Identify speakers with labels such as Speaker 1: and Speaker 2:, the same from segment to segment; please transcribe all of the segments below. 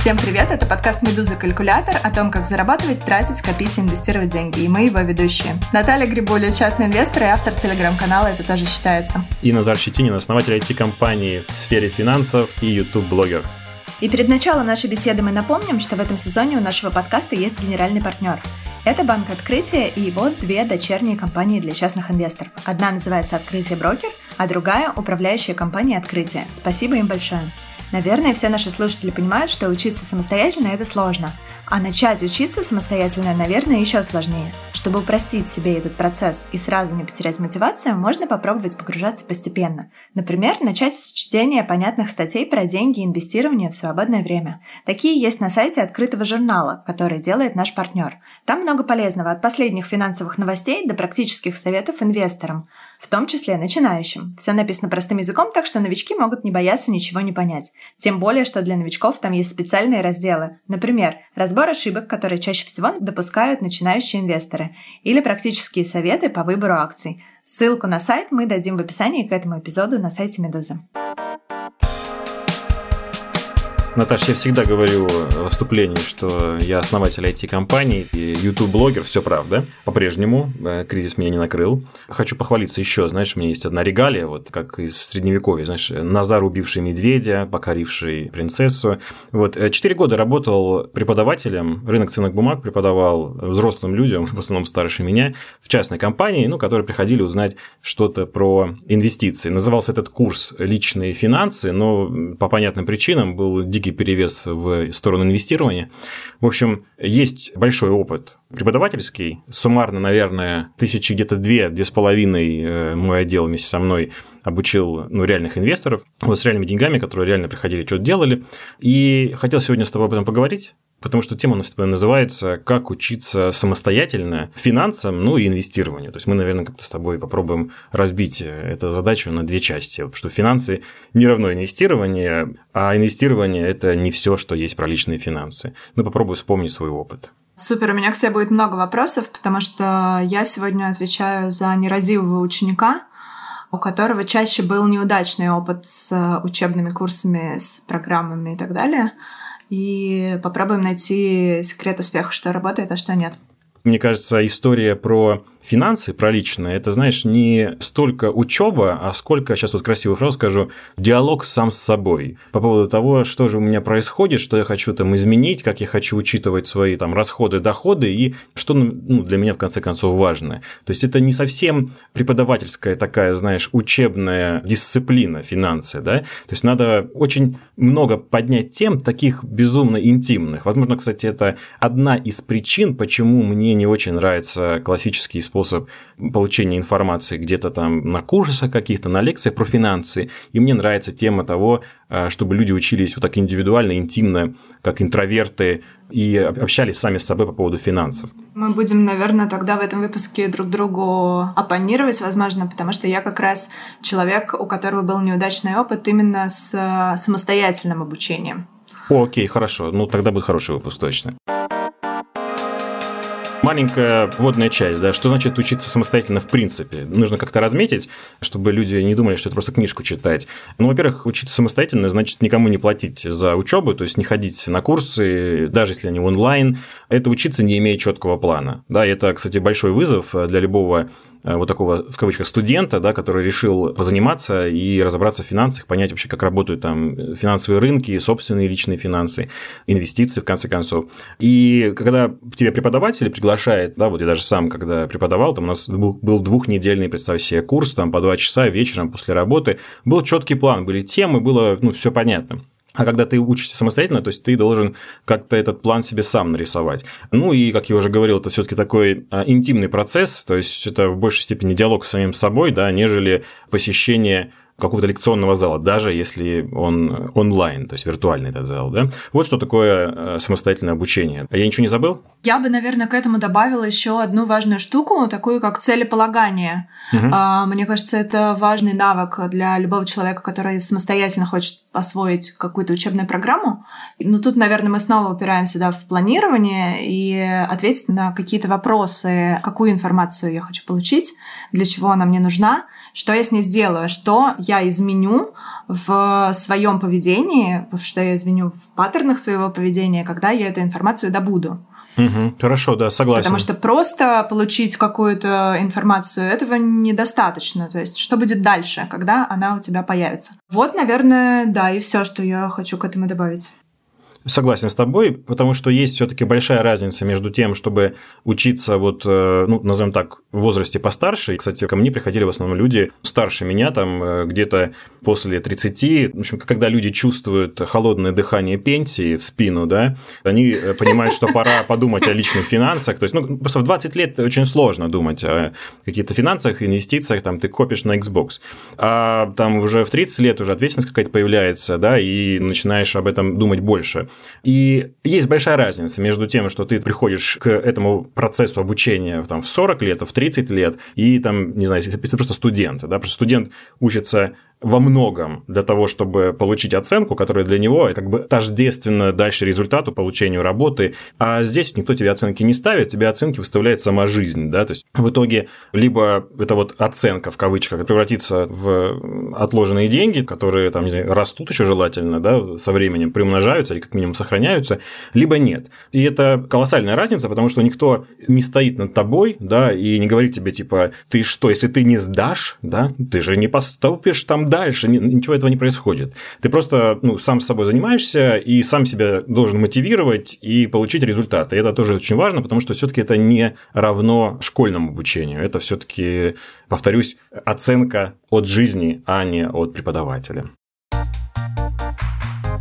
Speaker 1: Всем привет, это подкаст «Медуза Калькулятор» о том, как зарабатывать, тратить, копить и инвестировать деньги. И мы его ведущие. Наталья Грибуля, частный инвестор и автор телеграм-канала «Это тоже считается».
Speaker 2: И Назар Щетинин, основатель IT-компании в сфере финансов и YouTube-блогер.
Speaker 1: И перед началом нашей беседы мы напомним, что в этом сезоне у нашего подкаста есть генеральный партнер. Это Банк Открытия и его две дочерние компании для частных инвесторов. Одна называется «Открытие Брокер», а другая – управляющая компания «Открытие». Спасибо им большое. Наверное, все наши слушатели понимают, что учиться самостоятельно – это сложно. А начать учиться самостоятельно, наверное, еще сложнее. Чтобы упростить себе этот процесс и сразу не потерять мотивацию, можно попробовать погружаться постепенно. Например, начать с чтения понятных статей про деньги и инвестирование в свободное время. Такие есть на сайте открытого журнала, который делает наш партнер. Там много полезного, от последних финансовых новостей до практических советов инвесторам в том числе начинающим. Все написано простым языком, так что новички могут не бояться ничего не понять. Тем более, что для новичков там есть специальные разделы. Например, разбор ошибок, которые чаще всего допускают начинающие инвесторы, или практические советы по выбору акций. Ссылку на сайт мы дадим в описании к этому эпизоду на сайте Медузы.
Speaker 2: Наташа, я всегда говорю в выступлении, что я основатель IT-компании и YouTube-блогер, все правда. По-прежнему э, кризис меня не накрыл. Хочу похвалиться еще, знаешь, у меня есть одна регалия, вот как из Средневековья, знаешь, Назар, убивший медведя, покоривший принцессу. Вот, э, четыре года работал преподавателем, рынок ценных бумаг преподавал взрослым людям, в основном старше меня, в частной компании, ну, которые приходили узнать что-то про инвестиции. Назывался этот курс «Личные финансы», но по понятным причинам был дикий перевес в сторону инвестирования. В общем, есть большой опыт преподавательский. Суммарно, наверное, тысячи где-то две, две с половиной э, мой отдел вместе со мной обучил ну, реальных инвесторов вот с реальными деньгами, которые реально приходили, что-то делали. И хотел сегодня с тобой об этом поговорить, потому что тема у нас называется «Как учиться самостоятельно финансам, ну и инвестированию». То есть мы, наверное, как-то с тобой попробуем разбить эту задачу на две части, что финансы не равно инвестирование, а инвестирование – это не все, что есть про личные финансы. Ну, попробую вспомнить свой опыт.
Speaker 1: Супер, у меня к тебе будет много вопросов, потому что я сегодня отвечаю за нерадивого ученика, у которого чаще был неудачный опыт с учебными курсами, с программами и так далее. И попробуем найти секрет успеха, что работает, а что нет.
Speaker 2: Мне кажется, история про финансы, про личное, это, знаешь, не столько учеба, а сколько, сейчас вот красивую фразу скажу, диалог сам с собой по поводу того, что же у меня происходит, что я хочу там изменить, как я хочу учитывать свои там расходы, доходы и что ну, для меня в конце концов важно. То есть это не совсем преподавательская такая, знаешь, учебная дисциплина финансы, да, то есть надо очень много поднять тем таких безумно интимных. Возможно, кстати, это одна из причин, почему мне не очень нравится классический способ получения информации где-то там на курсах каких-то, на лекциях про финансы. И мне нравится тема того, э, чтобы люди учились вот так индивидуально, интимно, как интроверты, и общались сами с собой по поводу финансов.
Speaker 1: Мы будем, наверное, тогда в этом выпуске друг другу оппонировать, возможно, потому что я как раз человек, у которого был неудачный опыт именно с э, самостоятельным обучением.
Speaker 2: О, окей, хорошо. Ну, тогда будет хороший выпуск точно. Маленькая вводная часть, да, что значит учиться самостоятельно в принципе? Нужно как-то разметить, чтобы люди не думали, что это просто книжку читать. Ну, во-первых, учиться самостоятельно значит никому не платить за учебу, то есть не ходить на курсы, даже если они онлайн. Это учиться не имея четкого плана. Да, это, кстати, большой вызов для любого вот такого, в кавычках, студента, да, который решил позаниматься и разобраться в финансах, понять вообще, как работают там финансовые рынки, собственные личные финансы, инвестиции, в конце концов. И когда тебе преподаватель приглашает, да, вот я даже сам, когда преподавал, там у нас был двухнедельный, представь себе, курс, там по два часа вечером после работы, был четкий план, были темы, было, ну, все понятно. А когда ты учишься самостоятельно, то есть ты должен как-то этот план себе сам нарисовать. Ну и, как я уже говорил, это все-таки такой а, интимный процесс, то есть это в большей степени диалог с самим собой, да, нежели посещение какого-то лекционного зала, даже если он онлайн, то есть виртуальный этот зал. Да? Вот что такое э, самостоятельное обучение. А я ничего не забыл?
Speaker 1: Я бы, наверное, к этому добавила еще одну важную штуку, такую как целеполагание. Угу. Мне кажется, это важный навык для любого человека, который самостоятельно хочет освоить какую-то учебную программу. Но тут, наверное, мы снова упираемся да, в планирование и ответить на какие-то вопросы, какую информацию я хочу получить, для чего она мне нужна, что я с ней сделаю, что я изменю в своем поведении, что я изменю в паттернах своего поведения, когда я эту информацию добуду.
Speaker 2: Угу, хорошо, да, согласен.
Speaker 1: Потому что просто получить какую-то информацию этого недостаточно. То есть, что будет дальше, когда она у тебя появится? Вот, наверное, да, и все, что я хочу к этому добавить.
Speaker 2: Согласен с тобой, потому что есть все-таки большая разница между тем, чтобы учиться вот, э, ну, назовем так, в возрасте постарше. Кстати, ко мне приходили в основном люди старше меня, там э, где-то после 30. В общем, когда люди чувствуют холодное дыхание пенсии в спину, да, они э, понимают, что пора подумать о личных финансах. То есть, ну, просто в 20 лет очень сложно думать о каких-то финансах, инвестициях, там ты копишь на Xbox. А там уже в 30 лет уже ответственность какая-то появляется, да, и начинаешь об этом думать больше. И есть большая разница между тем, что ты приходишь к этому процессу обучения там, в 40 лет, в 30 лет, и там, не знаю, если просто студент, да, просто студент учится во многом для того, чтобы получить оценку, которая для него как бы тождественна дальше результату, получению работы. А здесь никто тебе оценки не ставит, тебе оценки выставляет сама жизнь. Да? То есть в итоге либо это вот оценка в кавычках превратится в отложенные деньги, которые там, не знаю, растут еще желательно, да, со временем приумножаются или как минимум сохраняются, либо нет. И это колоссальная разница, потому что никто не стоит над тобой, да, и не говорит тебе типа, ты что, если ты не сдашь, да, ты же не поступишь там дальше, ничего этого не происходит. Ты просто ну, сам с собой занимаешься и сам себя должен мотивировать и получить результаты. И это тоже очень важно, потому что все-таки это не равно школьному обучению. Это все-таки, повторюсь, оценка от жизни, а не от преподавателя.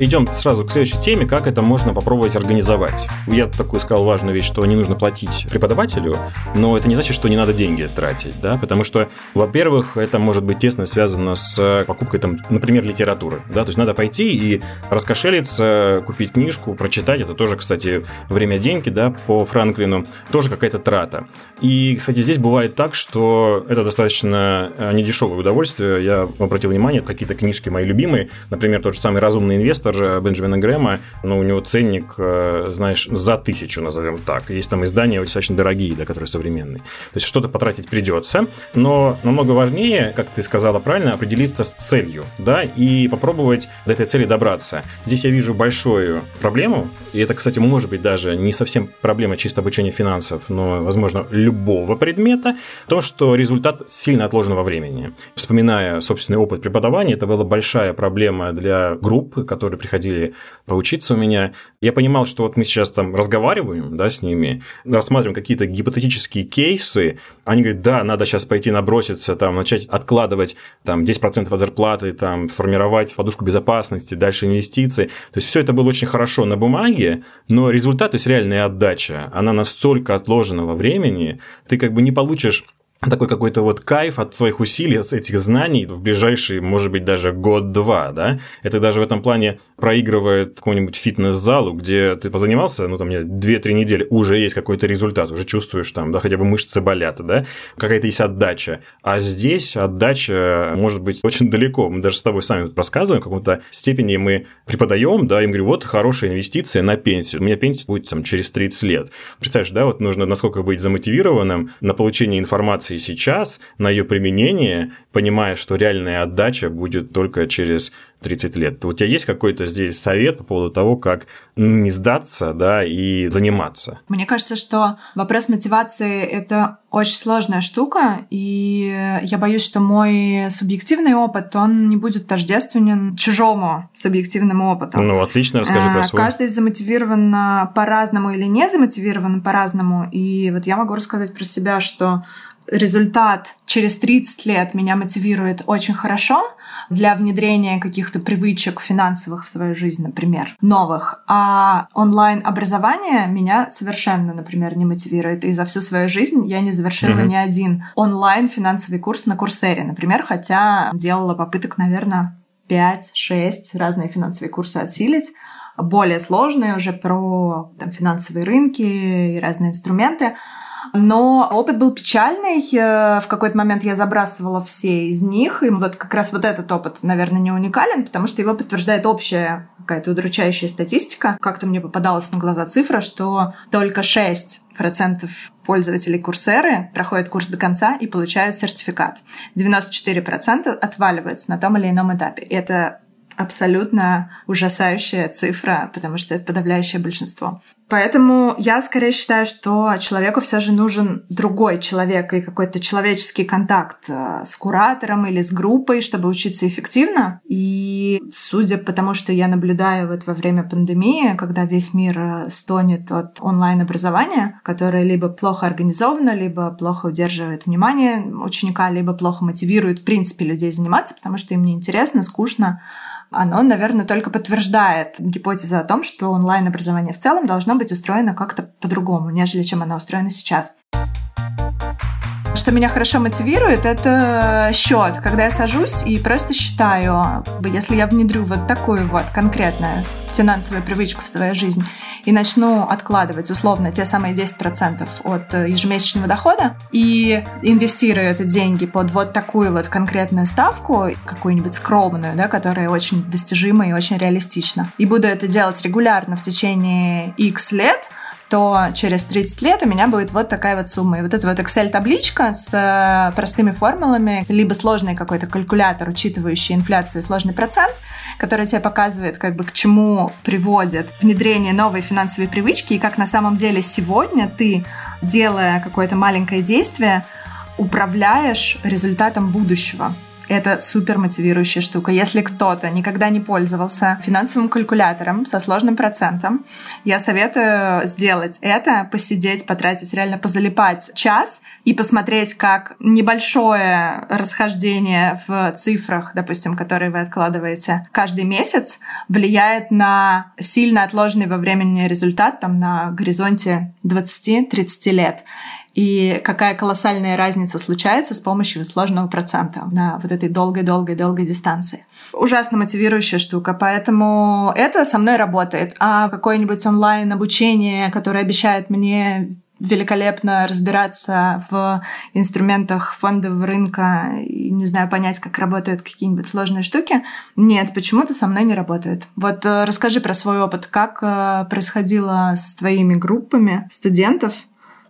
Speaker 2: Идем сразу к следующей теме, как это можно попробовать организовать. Я такую сказал важную вещь, что не нужно платить преподавателю, но это не значит, что не надо деньги тратить, да, потому что, во-первых, это может быть тесно связано с покупкой, там, например, литературы, да, то есть надо пойти и раскошелиться, купить книжку, прочитать, это тоже, кстати, время деньги, да, по Франклину, тоже какая-то трата. И, кстати, здесь бывает так, что это достаточно э, недешевое удовольствие. Я обратил внимание, какие-то книжки мои любимые, например, тот же самый «Разумный инвестор», автор Бенджамина Грэма, но у него ценник, э, знаешь, за тысячу, назовем так. Есть там издания достаточно дорогие, да, которые современные. То есть что-то потратить придется, но намного важнее, как ты сказала правильно, определиться с целью, да, и попробовать до этой цели добраться. Здесь я вижу большую проблему, и это, кстати, может быть даже не совсем проблема чисто обучения финансов, но, возможно, любого предмета, то, что результат сильно отложен во времени. Вспоминая собственный опыт преподавания, это была большая проблема для групп, которые приходили поучиться у меня, я понимал, что вот мы сейчас там разговариваем да, с ними, рассматриваем какие-то гипотетические кейсы, они говорят, да, надо сейчас пойти наброситься, там, начать откладывать там, 10% от зарплаты, там, формировать подушку безопасности, дальше инвестиции. То есть все это было очень хорошо на бумаге, но результат, то есть реальная отдача, она настолько отложена во времени, ты как бы не получишь такой какой-то вот кайф от своих усилий, от этих знаний в ближайший, может быть, даже год-два, да. Это даже в этом плане проигрывает какому-нибудь фитнес-залу, где ты позанимался, ну, там, 2-3 недели, уже есть какой-то результат, уже чувствуешь там, да, хотя бы мышцы болят, да, какая-то есть отдача. А здесь отдача может быть очень далеко. Мы даже с тобой сами рассказываем, в каком-то степени мы преподаем, да, им говорю, вот хорошая инвестиция на пенсию. У меня пенсия будет там через 30 лет. Представляешь, да, вот нужно насколько быть замотивированным на получение информации информации сейчас, на ее применение, понимая, что реальная отдача будет только через 30 лет. У тебя есть какой-то здесь совет по поводу того, как не сдаться, да, и заниматься?
Speaker 1: Мне кажется, что вопрос мотивации – это очень сложная штука, и я боюсь, что мой субъективный опыт, он не будет тождественен чужому субъективному опыту.
Speaker 2: Ну, отлично, расскажи про э, свой.
Speaker 1: Каждый замотивирован по-разному или не замотивирован по-разному, и вот я могу рассказать про себя, что результат через 30 лет меня мотивирует очень хорошо для внедрения каких-то привычек финансовых в свою жизнь, например, новых. А онлайн-образование меня совершенно, например, не мотивирует. И за всю свою жизнь я не завершила mm-hmm. ни один онлайн-финансовый курс на Курсере, например, хотя делала попыток, наверное, 5-6 разные финансовые курсы отсилить более сложные уже про там, финансовые рынки и разные инструменты. Но опыт был печальный. Э, в какой-то момент я забрасывала все из них. И вот как раз вот этот опыт, наверное, не уникален, потому что его подтверждает общая какая-то удручающая статистика. Как-то мне попадалась на глаза цифра, что только 6 процентов пользователей Курсеры проходят курс до конца и получают сертификат. 94% отваливаются на том или ином этапе. И это абсолютно ужасающая цифра, потому что это подавляющее большинство. Поэтому я скорее считаю, что человеку все же нужен другой человек и какой-то человеческий контакт э, с куратором или с группой, чтобы учиться эффективно. И судя по тому, что я наблюдаю вот во время пандемии, когда весь мир э, стонет от онлайн-образования, которое либо плохо организовано, либо плохо удерживает внимание ученика, либо плохо мотивирует в принципе людей заниматься, потому что им неинтересно, скучно, оно, наверное, только подтверждает гипотезу о том, что онлайн-образование в целом должно быть устроено как-то по-другому, нежели чем оно устроено сейчас. Что меня хорошо мотивирует, это счет. Когда я сажусь и просто считаю, если я внедрю вот такую вот конкретную финансовую привычку в свою жизнь и начну откладывать условно те самые 10% от ежемесячного дохода и инвестирую эти деньги под вот такую вот конкретную ставку, какую-нибудь скромную, да, которая очень достижима и очень реалистична, и буду это делать регулярно в течение X лет – то через 30 лет у меня будет вот такая вот сумма. И вот эта вот Excel-табличка с э, простыми формулами, либо сложный какой-то калькулятор, учитывающий инфляцию сложный процент, который тебе показывает, как бы к чему приводит внедрение новой финансовой привычки, и как на самом деле сегодня ты, делая какое-то маленькое действие, управляешь результатом будущего. Это супер мотивирующая штука. Если кто-то никогда не пользовался финансовым калькулятором со сложным процентом, я советую сделать это, посидеть, потратить, реально позалипать час и посмотреть, как небольшое расхождение в цифрах, допустим, которые вы откладываете каждый месяц, влияет на сильно отложенный во времени результат там, на горизонте 20-30 лет и какая колоссальная разница случается с помощью сложного процента на вот этой долгой-долгой-долгой дистанции. Ужасно мотивирующая штука, поэтому это со мной работает. А какое-нибудь онлайн-обучение, которое обещает мне великолепно разбираться в инструментах фондового рынка и, не знаю, понять, как работают какие-нибудь сложные штуки. Нет, почему-то со мной не работает. Вот э, расскажи про свой опыт. Как э, происходило с твоими группами студентов?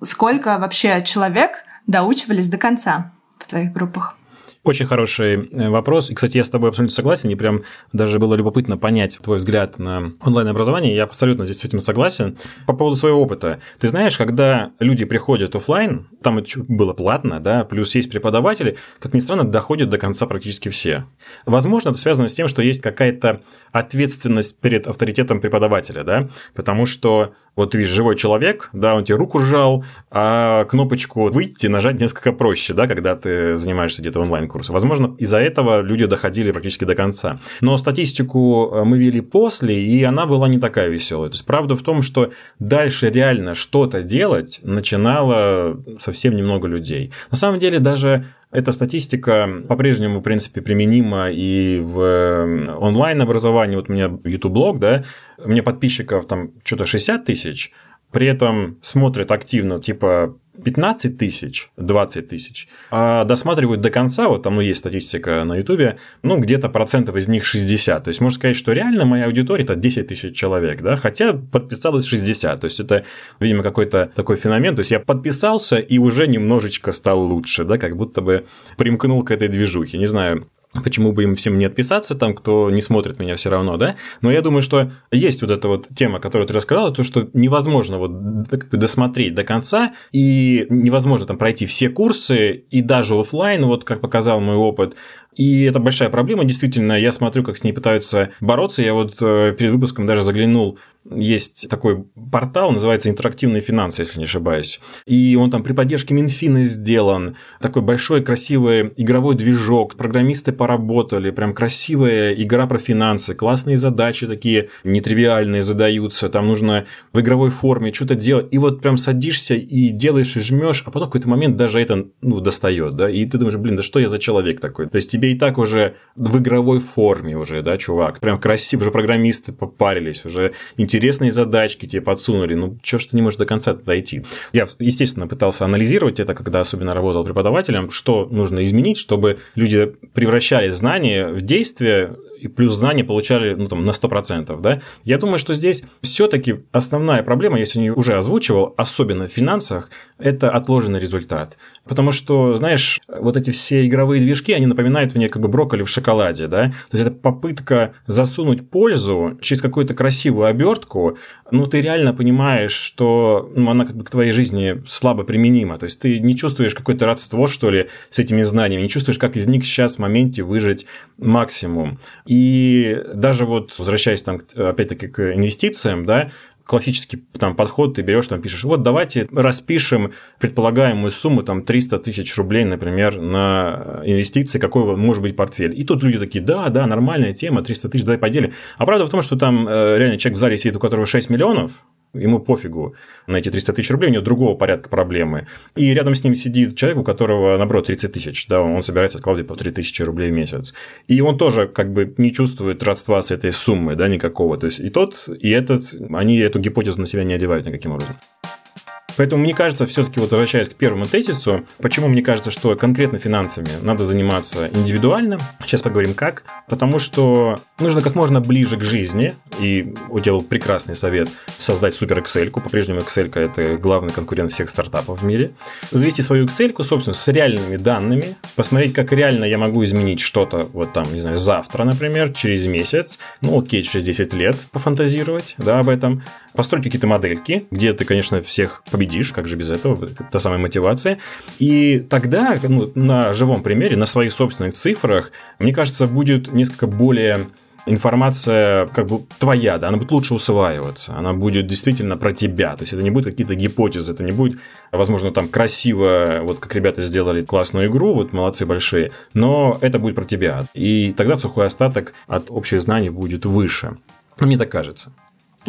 Speaker 1: Сколько вообще человек доучивались до конца в твоих группах?
Speaker 2: Очень хороший э, вопрос. И, кстати, я с тобой абсолютно согласен. И прям даже было любопытно понять твой взгляд на онлайн-образование. Я абсолютно здесь с этим согласен. По поводу своего опыта. Ты знаешь, когда люди приходят офлайн, там это было платно, да, плюс есть преподаватели, как ни странно, доходят до конца практически все. Возможно, это связано с тем, что есть какая-то ответственность перед авторитетом преподавателя, да, потому что вот видишь, живой человек, да, он тебе руку сжал, а кнопочку «выйти» нажать несколько проще, да, когда ты занимаешься где-то онлайн-курсом. Возможно, из-за этого люди доходили практически до конца. Но статистику э, мы вели после, и она была не такая веселая. То есть, правда в том, что дальше реально что-то делать начинало совсем немного людей. На самом деле, даже эта статистика по-прежнему, в принципе, применима и в онлайн-образовании. Вот у меня YouTube-блог, да, у меня подписчиков там что-то 60 тысяч, при этом смотрят активно типа 15 тысяч, 20 тысяч, а досматривают до конца, вот там ну, есть статистика на Ютубе, ну, где-то процентов из них 60. То есть, можно сказать, что реально моя аудитория – это 10 тысяч человек, да, хотя подписалось 60. То есть, это, видимо, какой-то такой феномен. То есть, я подписался и уже немножечко стал лучше, да, как будто бы примкнул к этой движухе. Не знаю, Почему бы им всем не отписаться, там, кто не смотрит меня все равно, да? Но я думаю, что есть вот эта вот тема, которую ты рассказала, то, что невозможно вот досмотреть до конца, и невозможно там пройти все курсы, и даже офлайн, вот как показал мой опыт, и это большая проблема, действительно, я смотрю, как с ней пытаются бороться. Я вот э, перед выпуском даже заглянул есть такой портал, называется «Интерактивные финансы», если не ошибаюсь. И он там при поддержке Минфина сделан. Такой большой, красивый игровой движок. Программисты поработали. Прям красивая игра про финансы. Классные задачи такие нетривиальные задаются. Там нужно в игровой форме что-то делать. И вот прям садишься и делаешь, и жмешь, а потом в какой-то момент даже это ну, достает. Да? И ты думаешь, блин, да что я за человек такой? То есть тебе и так уже в игровой форме уже, да, чувак. Прям красиво, уже программисты попарились, уже интересные задачки тебе подсунули, ну, что ж ты не можешь до конца дойти? Я, естественно, пытался анализировать это, когда особенно работал преподавателем, что нужно изменить, чтобы люди превращали знания в действие и плюс знания получали ну, там, на 100%. Да? Я думаю, что здесь все-таки основная проблема, если не уже озвучивал, особенно в финансах, это отложенный результат. Потому что, знаешь, вот эти все игровые движки, они напоминают мне как бы брокколи в шоколаде. Да? То есть это попытка засунуть пользу через какую-то красивую обертку, ну, ты реально понимаешь, что ну, она как бы к твоей жизни слабо применима. То есть ты не чувствуешь какое-то родство, что ли, с этими знаниями, не чувствуешь, как из них сейчас в моменте выжить максимум. И даже вот, возвращаясь там, опять-таки, к инвестициям, да, классический там подход, ты берешь, там пишешь, вот давайте распишем предполагаемую сумму, там 300 тысяч рублей, например, на инвестиции, какой может быть портфель. И тут люди такие, да, да, нормальная тема, 300 тысяч, давай поделим. А правда в том, что там э, реально человек в зале сидит, у которого 6 миллионов, ему пофигу на эти 300 тысяч рублей, у него другого порядка проблемы. И рядом с ним сидит человек, у которого, наоборот, 30 тысяч, да, он собирается откладывать по 3 тысячи рублей в месяц. И он тоже как бы не чувствует родства с этой суммой, да, никакого. То есть и тот, и этот, они эту гипотезу на себя не одевают никаким образом. Поэтому мне кажется, все-таки вот возвращаясь к первому тезису, почему мне кажется, что конкретно финансами надо заниматься индивидуально. Сейчас поговорим как. Потому что нужно как можно ближе к жизни. И у тебя был прекрасный совет создать супер Excel. По-прежнему Excel это главный конкурент всех стартапов в мире. Завести свою Excel, собственно, с реальными данными. Посмотреть, как реально я могу изменить что-то вот там, не знаю, завтра, например, через месяц. Ну, окей, через 10 лет пофантазировать, да, об этом. Построить какие-то модельки, где ты, конечно, всех победишь победишь, как же без этого, та самая мотивация. И тогда ну, на живом примере, на своих собственных цифрах, мне кажется, будет несколько более информация как бы твоя, да, она будет лучше усваиваться, она будет действительно про тебя, то есть это не будет какие-то гипотезы, это не будет, возможно, там красиво, вот как ребята сделали классную игру, вот молодцы большие, но это будет про тебя, и тогда сухой остаток от общих знаний будет выше. Ну, мне так кажется.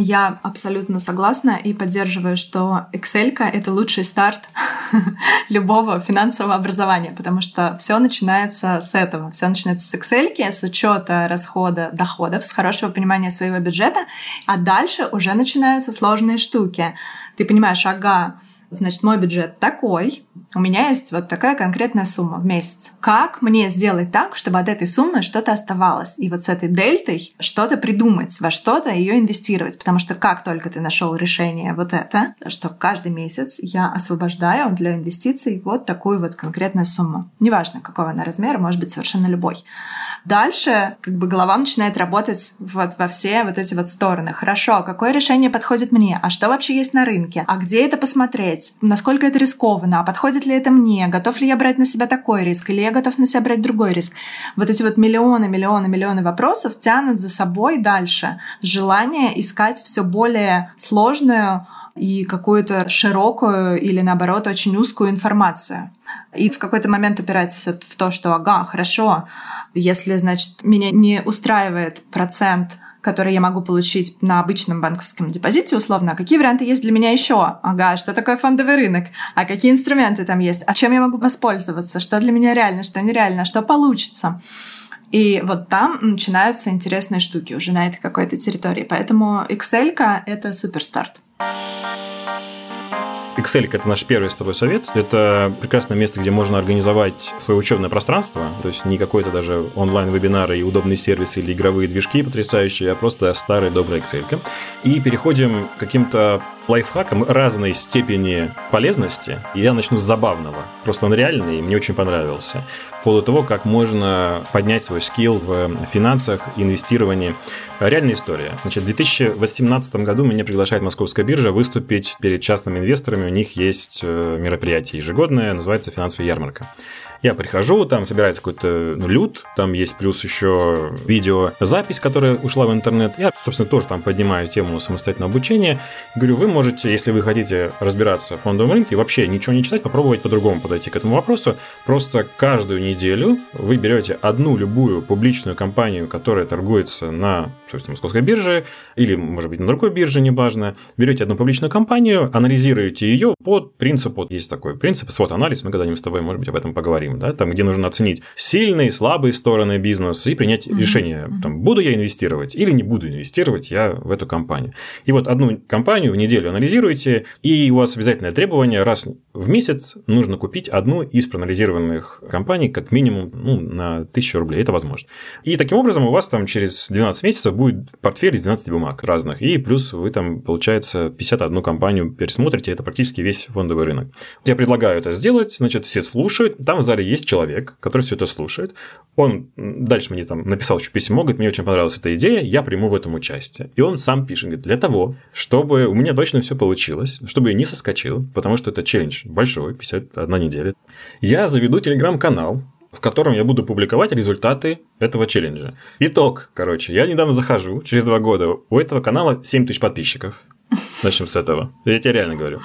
Speaker 1: Я абсолютно согласна и поддерживаю, что Excel — это лучший старт любого финансового образования, потому что все начинается с этого. Все начинается с Excel, с учета расхода доходов, с хорошего понимания своего бюджета, а дальше уже начинаются сложные штуки. Ты понимаешь, ага, значит, мой бюджет такой, у меня есть вот такая конкретная сумма в месяц. Как мне сделать так, чтобы от этой суммы что-то оставалось? И вот с этой дельтой что-то придумать, во что-то ее инвестировать. Потому что как только ты нашел решение вот это, что каждый месяц я освобождаю для инвестиций вот такую вот конкретную сумму. Неважно, какого она размера, может быть совершенно любой. Дальше как бы голова начинает работать вот во все вот эти вот стороны. Хорошо, какое решение подходит мне? А что вообще есть на рынке? А где это посмотреть? Насколько это рискованно? А подходит ли это мне? Готов ли я брать на себя такой риск? Или я готов на себя брать другой риск? Вот эти вот миллионы, миллионы, миллионы вопросов тянут за собой дальше желание искать все более сложную и какую-то широкую или наоборот очень узкую информацию. И в какой-то момент упирается в то, что ага, хорошо, если, значит, меня не устраивает процент который я могу получить на обычном банковском депозите, условно, а какие варианты есть для меня еще? Ага, что такое фондовый рынок? А какие инструменты там есть? А чем я могу воспользоваться? Что для меня реально, что нереально? Что получится? И вот там начинаются интересные штуки уже на этой какой-то территории. Поэтому Excel — это супер старт.
Speaker 2: Excel — это наш первый с тобой совет. Это прекрасное место, где можно организовать свое учебное пространство. То есть не какой-то даже онлайн-вебинары и удобные сервисы или игровые движки потрясающие, а просто старая добрая Excel. И переходим к каким-то лайфхакам разной степени полезности. Я начну с забавного. Просто он реальный, и мне очень понравился. По того, как можно поднять свой скилл в финансах, инвестировании. Реальная история. Значит, в 2018 году меня приглашает Московская биржа выступить перед частными инвесторами. У них есть э, мероприятие ежегодное, называется «Финансовая ярмарка». Я прихожу, там собирается какой-то ну, люд, там есть плюс еще видеозапись, которая ушла в интернет. Я, собственно, тоже там поднимаю тему самостоятельного обучения. Говорю, вы можете, если вы хотите разбираться в фондовом рынке, вообще ничего не читать, попробовать по-другому подойти к этому вопросу. Просто каждую неделю вы берете одну любую публичную компанию, которая торгуется на, собственно, Московской бирже или, может быть, на другой бирже, неважно. Берете одну публичную компанию, анализируете ее под принципу, есть такой принцип, свод-анализ, мы когда-нибудь с тобой, может быть, об этом поговорим говорим, да, там, где нужно оценить сильные, слабые стороны бизнеса и принять mm-hmm. решение, там, буду я инвестировать или не буду инвестировать я в эту компанию. И вот одну компанию в неделю анализируете, и у вас обязательное требование раз в месяц нужно купить одну из проанализированных компаний как минимум ну, на 1000 рублей. Это возможно. И таким образом у вас там через 12 месяцев будет портфель из 12 бумаг разных. И плюс вы там, получается, 51 компанию пересмотрите. Это практически весь фондовый рынок. Я предлагаю это сделать. Значит, все слушают. Там в зале есть человек, который все это слушает. Он дальше мне там написал еще письмо, говорит, мне очень понравилась эта идея, я приму в этом участие. И он сам пишет, говорит, для того, чтобы у меня точно все получилось, чтобы я не соскочил, потому что это челлендж большой, 51 неделя, я заведу телеграм-канал, в котором я буду публиковать результаты этого челленджа. Итог, короче, я недавно захожу, через два года, у этого канала 7 тысяч подписчиков. Начнем с этого. Я тебе реально говорю.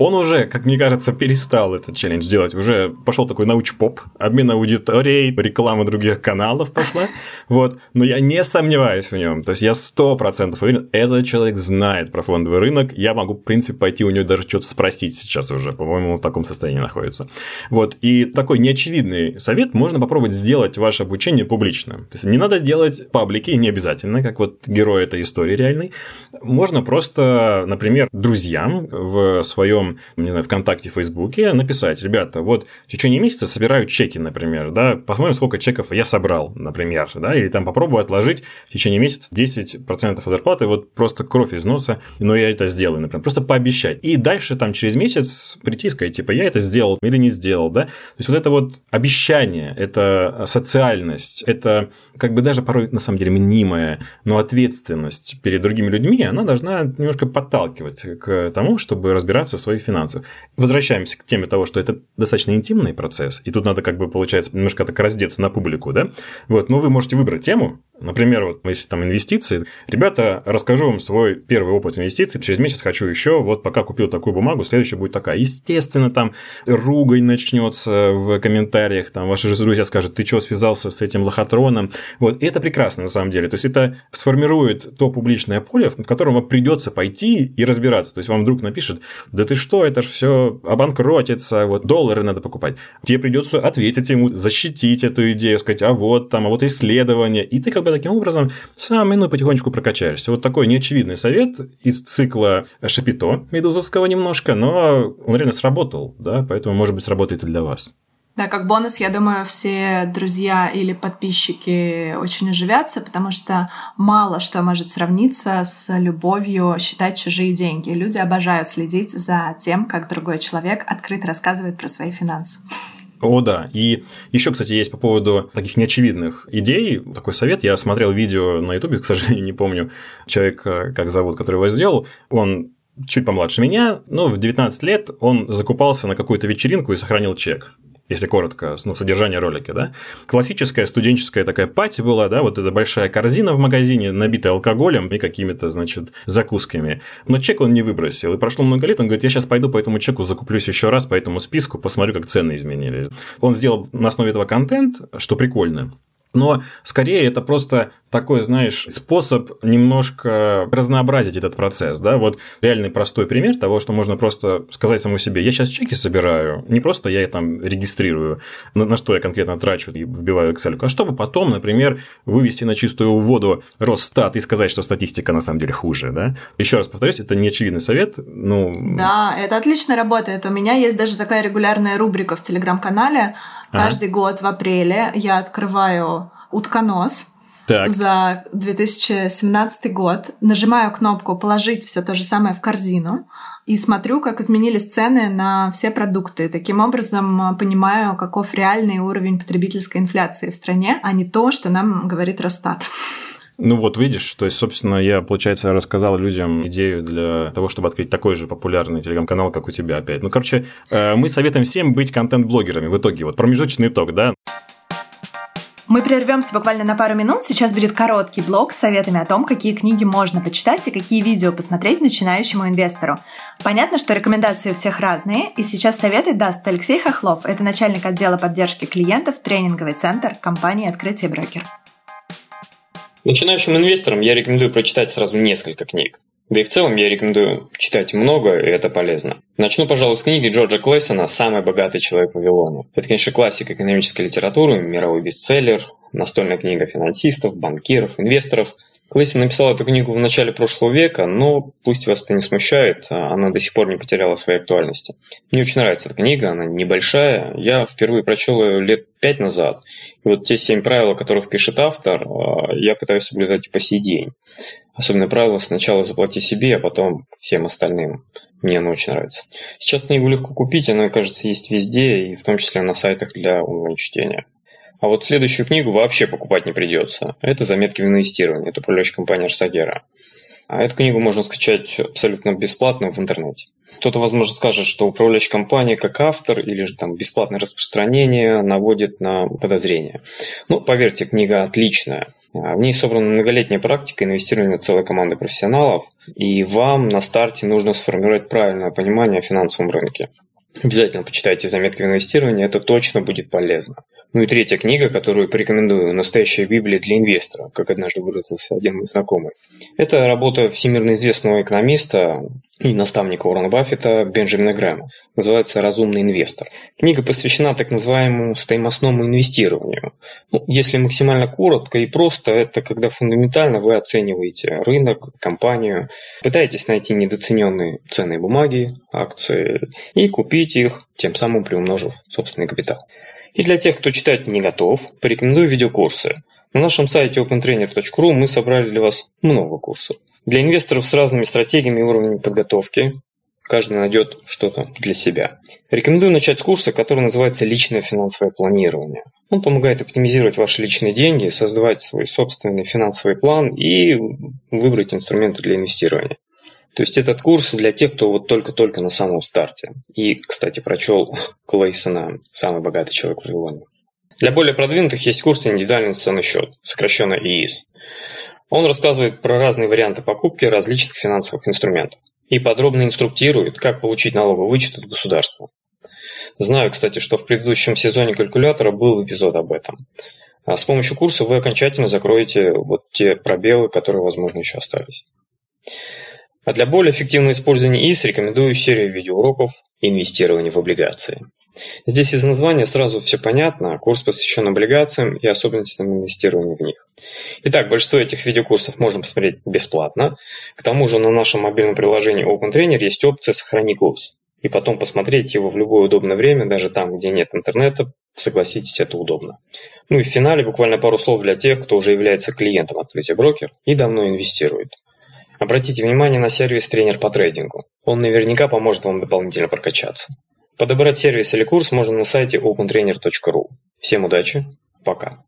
Speaker 2: Он уже, как мне кажется, перестал этот челлендж делать. Уже пошел такой науч-поп, обмен аудиторией, реклама других каналов пошла. Вот. Но я не сомневаюсь в нем. То есть я сто процентов уверен, этот человек знает про фондовый рынок. Я могу, в принципе, пойти у него даже что-то спросить сейчас уже. По-моему, он в таком состоянии находится. Вот. И такой неочевидный совет можно попробовать сделать ваше обучение публичным. То есть не надо делать паблики, не обязательно, как вот герой этой истории реальной. Можно просто, например, друзьям в своем не знаю, ВКонтакте, Фейсбуке, написать, ребята, вот в течение месяца собираю чеки, например, да, посмотрим, сколько чеков я собрал, например, да, или там попробую отложить в течение месяца 10% от зарплаты, вот просто кровь из носа, но я это сделаю, например, просто пообещать. И дальше там через месяц прийти и сказать, типа, я это сделал или не сделал, да. То есть вот это вот обещание, это социальность, это как бы даже порой на самом деле мнимая, но ответственность перед другими людьми, она должна немножко подталкивать к тому, чтобы разбираться в своих своих финансах. Возвращаемся к теме того, что это достаточно интимный процесс, и тут надо как бы, получается, немножко так раздеться на публику, да? Вот, но вы можете выбрать тему, например, вот если там инвестиции, ребята, расскажу вам свой первый опыт инвестиций, через месяц хочу еще, вот пока купил такую бумагу, следующая будет такая. Естественно, там ругань начнется в комментариях, там ваши же друзья скажут, ты что связался с этим лохотроном? Вот, и это прекрасно на самом деле, то есть это сформирует то публичное поле, в котором вам придется пойти и разбираться, то есть вам вдруг напишет, да ты что, это же все обанкротится, вот доллары надо покупать. Тебе придется ответить ему, защитить эту идею, сказать, а вот там, а вот исследование. И ты как бы таким образом сам ну, потихонечку прокачаешься. Вот такой неочевидный совет из цикла Шапито Медузовского немножко, но он реально сработал, да, поэтому, может быть, сработает и для вас.
Speaker 1: Да, как бонус, я думаю, все друзья или подписчики очень оживятся, потому что мало что может сравниться с любовью считать чужие деньги. Люди обожают следить за тем, как другой человек открыто рассказывает про свои финансы.
Speaker 2: О, да. И еще, кстати, есть по поводу таких неочевидных идей такой совет. Я смотрел видео на Ютубе, к сожалению, не помню человек, как зовут, который его сделал. Он чуть помладше меня, но в 19 лет он закупался на какую-то вечеринку и сохранил чек если коротко, ну, содержание ролика, да. Классическая студенческая такая пати была, да, вот эта большая корзина в магазине, набитая алкоголем и какими-то, значит, закусками. Но чек он не выбросил. И прошло много лет, он говорит, я сейчас пойду по этому чеку закуплюсь еще раз по этому списку, посмотрю, как цены изменились. Он сделал на основе этого контент, что прикольно. Но скорее это просто такой, знаешь, способ немножко разнообразить этот процесс. Да? Вот реальный простой пример того, что можно просто сказать самому себе, я сейчас чеки собираю, не просто я там регистрирую, на, на что я конкретно трачу и вбиваю Excel, а чтобы потом, например, вывести на чистую воду Росстат и сказать, что статистика на самом деле хуже. Да? Еще раз повторюсь, это не очевидный совет. Ну...
Speaker 1: Да, это отлично работает. У меня есть даже такая регулярная рубрика в Телеграм-канале, Каждый ага. год в апреле я открываю утконос так. за 2017 год, нажимаю кнопку «Положить все то же самое в корзину» и смотрю, как изменились цены на все продукты. Таким образом, понимаю, каков реальный уровень потребительской инфляции в стране, а не то, что нам говорит Росстат.
Speaker 2: Ну вот, видишь, то есть, собственно, я, получается, рассказал людям идею для того, чтобы открыть такой же популярный телеграм-канал, как у тебя опять. Ну, короче, э, мы советуем всем быть контент-блогерами в итоге. Вот промежуточный итог, да?
Speaker 1: Мы прервемся буквально на пару минут. Сейчас будет короткий блог с советами о том, какие книги можно почитать и какие видео посмотреть начинающему инвестору. Понятно, что рекомендации у всех разные, и сейчас советы даст Алексей Хохлов. Это начальник отдела поддержки клиентов, тренинговый центр компании «Открытие брокер».
Speaker 3: Начинающим инвесторам я рекомендую прочитать сразу несколько книг. Да и в целом я рекомендую читать много, и это полезно. Начну, пожалуй, с книги Джорджа Клэссона «Самый богатый человек Вавилона». Это, конечно, классика экономической литературы, мировой бестселлер, настольная книга финансистов, банкиров, инвесторов – Клэсси написал эту книгу в начале прошлого века, но пусть вас это не смущает, она до сих пор не потеряла своей актуальности. Мне очень нравится эта книга, она небольшая. Я впервые прочел ее лет пять назад. И вот те семь правил, о которых пишет автор, а, я пытаюсь соблюдать и по сей день. Особенно правило сначала заплати себе, а потом всем остальным. Мне оно очень нравится. Сейчас книгу легко купить, она, кажется, есть везде, и в том числе на сайтах для онлайн-чтения. А вот следующую книгу вообще покупать не придется. Это заметки в инвестировании. Это управляющая компания Арсагера. А эту книгу можно скачать абсолютно бесплатно в интернете. Кто-то, возможно, скажет, что управляющая компания как автор или же там бесплатное распространение наводит на подозрения. Ну, поверьте, книга отличная. В ней собрана многолетняя практика инвестирования целой команды профессионалов, и вам на старте нужно сформировать правильное понимание о финансовом рынке. Обязательно почитайте заметки в инвестировании, это точно будет полезно. Ну и третья книга, которую порекомендую, «Настоящая Библия для инвестора», как однажды выразился один мой знакомый. Это работа всемирно известного экономиста и наставника Уоррена Баффета Бенджамина Грэма. Называется «Разумный инвестор». Книга посвящена так называемому стоимостному инвестированию. Ну, если максимально коротко и просто, это когда фундаментально вы оцениваете рынок, компанию, пытаетесь найти недооцененные ценные бумаги, акции и купить их, тем самым приумножив собственный капитал. И для тех, кто читать не готов, порекомендую видеокурсы. На нашем сайте opentrainer.ru мы собрали для вас много курсов. Для инвесторов с разными стратегиями и уровнями подготовки каждый найдет что-то для себя. Рекомендую начать с курса, который называется «Личное финансовое планирование». Он помогает оптимизировать ваши личные деньги, создавать свой собственный финансовый план и выбрать инструменты для инвестирования. То есть этот курс для тех, кто вот только-только на самом старте. И, кстати, прочел Клейсона «Самый богатый человек в Вавилоне». Для более продвинутых есть курс «Индивидуальный инвестиционный счет», сокращенно ИИС. Он рассказывает про разные варианты покупки различных финансовых инструментов и подробно инструктирует, как получить налоговый вычет от государства. Знаю, кстати, что в предыдущем сезоне калькулятора был эпизод об этом. А с помощью курса вы окончательно закроете вот те пробелы, которые, возможно, еще остались. А для более эффективного использования ИС рекомендую серию видеоуроков «Инвестирование в облигации». Здесь из названия сразу все понятно, курс посвящен облигациям и особенностям инвестирования в них. Итак, большинство этих видеокурсов можно посмотреть бесплатно. К тому же на нашем мобильном приложении OpenTrainer есть опция «Сохрани курс». И потом посмотреть его в любое удобное время, даже там, где нет интернета, согласитесь, это удобно. Ну и в финале буквально пару слов для тех, кто уже является клиентом открытия брокер и давно инвестирует. Обратите внимание на сервис «Тренер по трейдингу». Он наверняка поможет вам дополнительно прокачаться. Подобрать сервис или курс можно на сайте opentrainer.ru. Всем удачи, пока.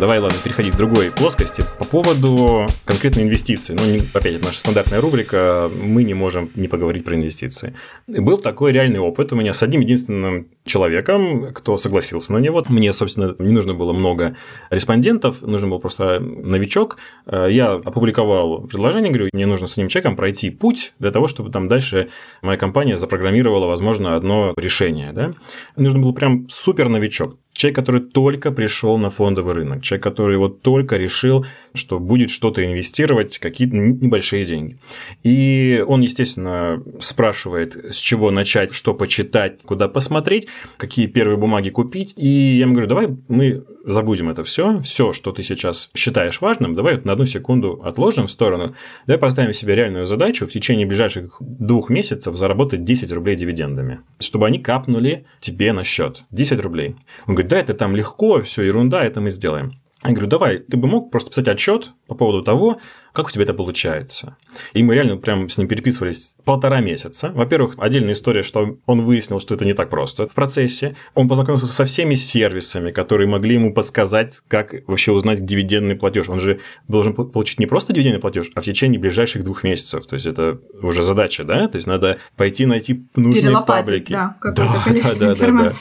Speaker 2: Давай, ладно, переходить к другой плоскости. По поводу конкретной инвестиции. Ну, опять, это наша стандартная рубрика. Мы не можем не поговорить про инвестиции. Был такой реальный опыт у меня с одним единственным человеком, кто согласился на него. Мне, собственно, не нужно было много респондентов, нужен был просто новичок. Я опубликовал предложение, говорю, мне нужно с этим человеком пройти путь для того, чтобы там дальше моя компания запрограммировала, возможно, одно решение. Да? Нужно был прям супер новичок. Человек, который только пришел на фондовый рынок, человек, который вот только решил, что будет что-то инвестировать, какие-то небольшие деньги. И он, естественно, спрашивает, с чего начать, что почитать, куда посмотреть, какие первые бумаги купить. И я ему говорю, давай мы забудем это все, все, что ты сейчас считаешь важным, давай на одну секунду отложим в сторону, давай поставим себе реальную задачу в течение ближайших двух месяцев заработать 10 рублей дивидендами, чтобы они капнули тебе на счет. 10 рублей. Он говорит, да, это там легко, все ерунда, это мы сделаем. Я говорю, давай, ты бы мог просто писать отчет по поводу того, как у тебя это получается. И мы реально прям с ним переписывались полтора месяца. Во-первых, отдельная история, что он выяснил, что это не так просто в процессе. Он познакомился со всеми сервисами, которые могли ему подсказать, как вообще узнать дивидендный платеж. Он же должен получить не просто дивидендный платеж, а в течение ближайших двух месяцев. То есть это уже задача, да? То есть надо пойти найти нужные паблики.
Speaker 1: да, да, да, да.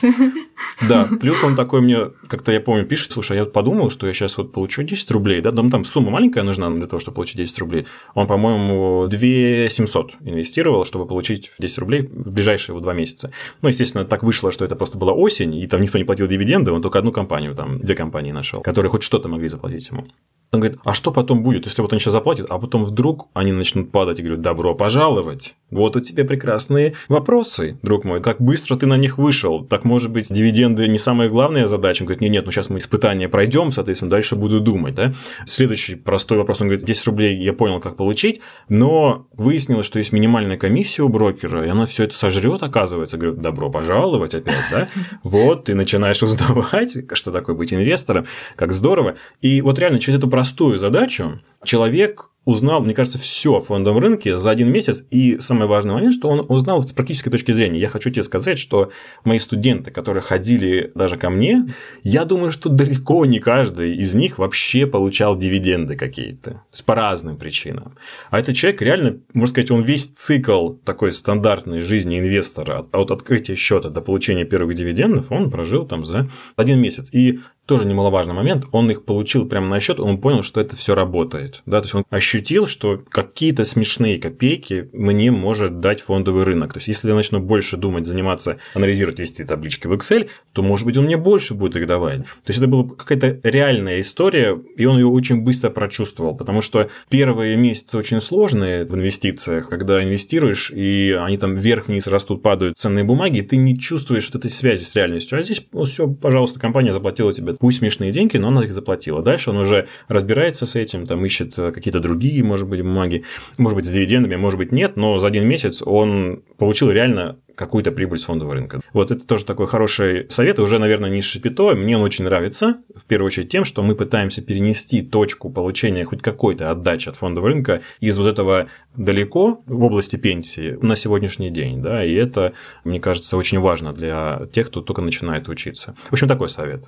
Speaker 2: Да, да. плюс он такой мне, как-то я помню, пишет, слушай, я подумал, что я сейчас вот получу 10 рублей, да, там, там сумма маленькая нужна для того, чтобы получить 10 рублей. Он, по-моему, 2 700 инвестировал, чтобы получить 10 рублей в ближайшие вот два месяца. Ну, естественно, так вышло, что это просто была осень, и там никто не платил дивиденды, он только одну компанию, там, две компании нашел, которые хоть что-то могли заплатить ему. Он говорит, а что потом будет, если вот они сейчас заплатят, а потом вдруг они начнут падать и говорят, добро пожаловать. Вот у тебя прекрасные вопросы, друг мой. Как быстро ты на них вышел? Так, может быть, дивиденды не самая главная задача? Он говорит, нет, нет, ну сейчас мы испытания пройдем, соответственно, дальше буду думать. Да? Следующий простой вопрос, он говорит, 10 рублей я понял, как получить, но выяснилось, что есть минимальная комиссия у брокера, и она все это сожрет, оказывается. Говорю, добро пожаловать опять, да? Вот, ты начинаешь узнавать, что такое быть инвестором, как здорово. И вот реально через эту простую задачу человек узнал, мне кажется, все о фондовом рынке за один месяц. И самый важный момент, что он узнал с практической точки зрения. Я хочу тебе сказать, что мои студенты, которые ходили даже ко мне, я думаю, что далеко не каждый из них вообще получал дивиденды какие-то. То есть по разным причинам. А этот человек реально, можно сказать, он весь цикл такой стандартной жизни инвестора от открытия счета до получения первых дивидендов он прожил там за один месяц. И тоже немаловажный момент, он их получил прямо на счет, он понял, что это все работает. Да? То есть он ощутил, что какие-то смешные копейки мне может дать фондовый рынок. То есть, если я начну больше думать, заниматься, анализировать вести таблички в Excel, то, может быть, он мне больше будет их давать. То есть, это была какая-то реальная история, и он ее очень быстро прочувствовал, потому что первые месяцы очень сложные в инвестициях, когда инвестируешь, и они там вверх-вниз растут, падают ценные бумаги, и ты не чувствуешь этой связи с реальностью. А здесь, ну, все, пожалуйста, компания заплатила тебе пусть смешные деньги, но она их заплатила. Дальше он уже разбирается с этим, там ищет э, какие-то другие, может быть, бумаги, может быть, с дивидендами, может быть, нет, но за один месяц он получил реально какую-то прибыль с фондового рынка. Вот это тоже такой хороший совет, уже, наверное, не шипито, мне он очень нравится, в первую очередь тем, что мы пытаемся перенести точку получения хоть какой-то отдачи от фондового рынка из вот этого далеко в области пенсии на сегодняшний день, да, и это, мне кажется, очень важно для тех, кто только начинает учиться. В общем, такой совет.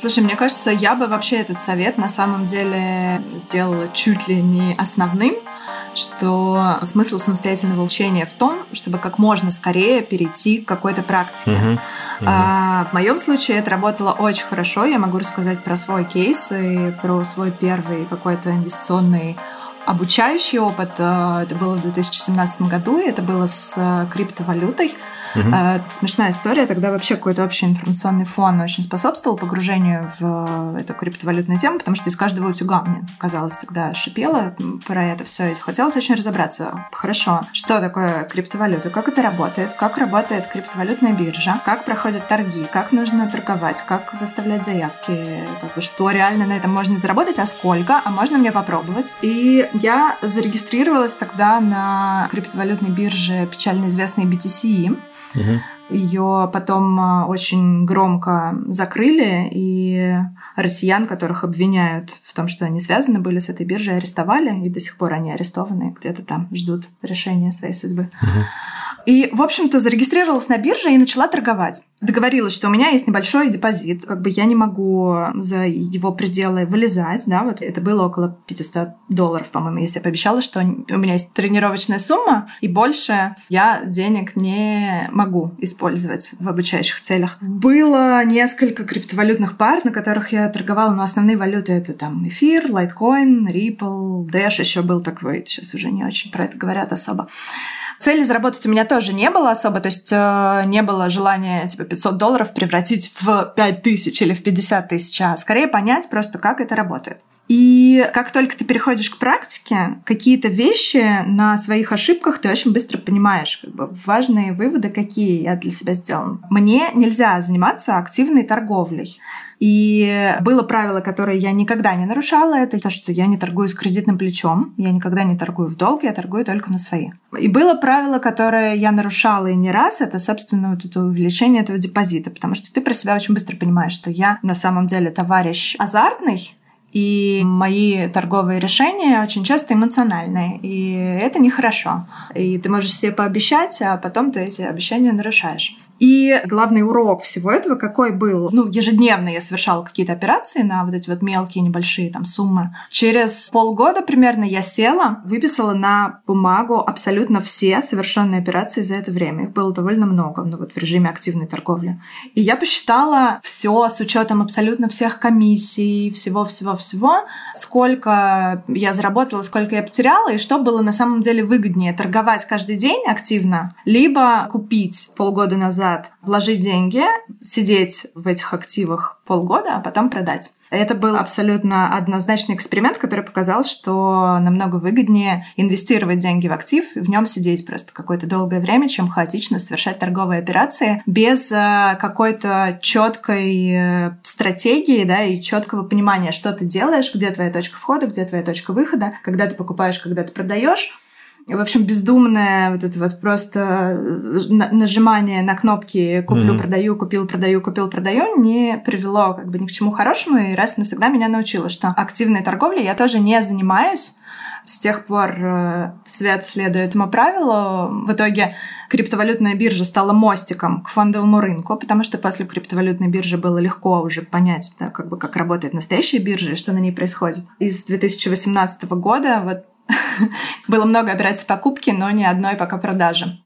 Speaker 1: Слушай, мне кажется, я бы вообще этот совет на самом деле сделала чуть ли не основным, что смысл самостоятельного учения в том, чтобы как можно скорее перейти к какой-то практике. Uh-huh. Uh-huh. А, в моем случае это работало очень хорошо. Я могу рассказать про свой кейс и про свой первый какой-то инвестиционный обучающий опыт. Э, это было в 2017 году, и это было с э, криптовалютой. Угу. Смешная история. Тогда вообще какой-то общий информационный фон очень способствовал погружению в эту криптовалютную тему, потому что из каждого утюга мне казалось тогда шипело про это все, и хотелось очень разобраться. Хорошо, что такое криптовалюта, как это работает, как работает криптовалютная биржа, как проходят торги, как нужно торговать, как выставлять заявки, как бы, что реально на этом можно заработать, а сколько, а можно мне попробовать. И я зарегистрировалась тогда на криптовалютной бирже печально известной BTC. Угу. Ее потом а, очень громко закрыли, и россиян, которых обвиняют в том, что они связаны были с этой биржей, арестовали, и до сих пор они арестованы, где-то там ждут решения своей судьбы. Угу. И, в общем-то, зарегистрировалась на бирже и начала торговать. Договорилась, что у меня есть небольшой депозит, как бы я не могу за его пределы вылезать, да, вот это было около 500 долларов, по-моему, если я пообещала, что у меня есть тренировочная сумма, и больше я денег не могу использовать в обучающих целях. Было несколько криптовалютных пар, на которых я торговала, но основные валюты это там эфир, лайткоин, Ripple, Dash еще был такой, сейчас уже не очень про это говорят особо. Цели заработать у меня тоже не было особо, то есть э, не было желания типа 500 долларов превратить в 5 тысяч или в 50 тысяч, а скорее понять просто, как это работает. И как только ты переходишь к практике, какие-то вещи на своих ошибках ты очень быстро понимаешь. Как бы важные выводы, какие я для себя сделала. Мне нельзя заниматься активной торговлей. И было правило, которое я никогда не нарушала, это то, что я не торгую с кредитным плечом, я никогда не торгую в долг, я торгую только на свои. И было правило, которое я нарушала и не раз, это, собственно, вот это увеличение этого депозита, потому что ты про себя очень быстро понимаешь, что я на самом деле товарищ азартный, и мои торговые решения очень часто эмоциональные, и это нехорошо. И ты можешь себе пообещать, а потом ты эти обещания нарушаешь. И главный урок всего этого какой был? Ну, ежедневно я совершала какие-то операции на вот эти вот мелкие небольшие там суммы. Через полгода примерно я села, выписала на бумагу абсолютно все совершенные операции за это время. Их было довольно много, ну вот в режиме активной торговли. И я посчитала все с учетом абсолютно всех комиссий, всего-всего-всего, сколько я заработала, сколько я потеряла, и что было на самом деле выгоднее торговать каждый день активно, либо купить полгода назад назад вложить деньги, сидеть в этих активах полгода, а потом продать. Это был абсолютно однозначный эксперимент, который показал, что намного выгоднее инвестировать деньги в актив, в нем сидеть просто какое-то долгое время, чем хаотично совершать торговые операции без э, какой-то четкой э, стратегии да, и четкого понимания, что ты делаешь, где твоя точка входа, где твоя точка выхода, когда ты покупаешь, когда ты продаешь в общем, бездумное вот это вот просто э, нажимание на кнопки «куплю, mm-hmm. продаю, купил, продаю, купил, продаю» не привело как бы ни к чему хорошему, и раз и навсегда меня научило, что активной торговлей я тоже не занимаюсь, с тех пор э, Свет следует этому правилу. В итоге криптовалютная биржа стала мостиком к фондовому рынку, потому что после криптовалютной биржи было легко уже понять, да, как бы как работает настоящая биржа и что на ней происходит. Из 2018 года вот Было много операций покупки, но ни одной пока продажи.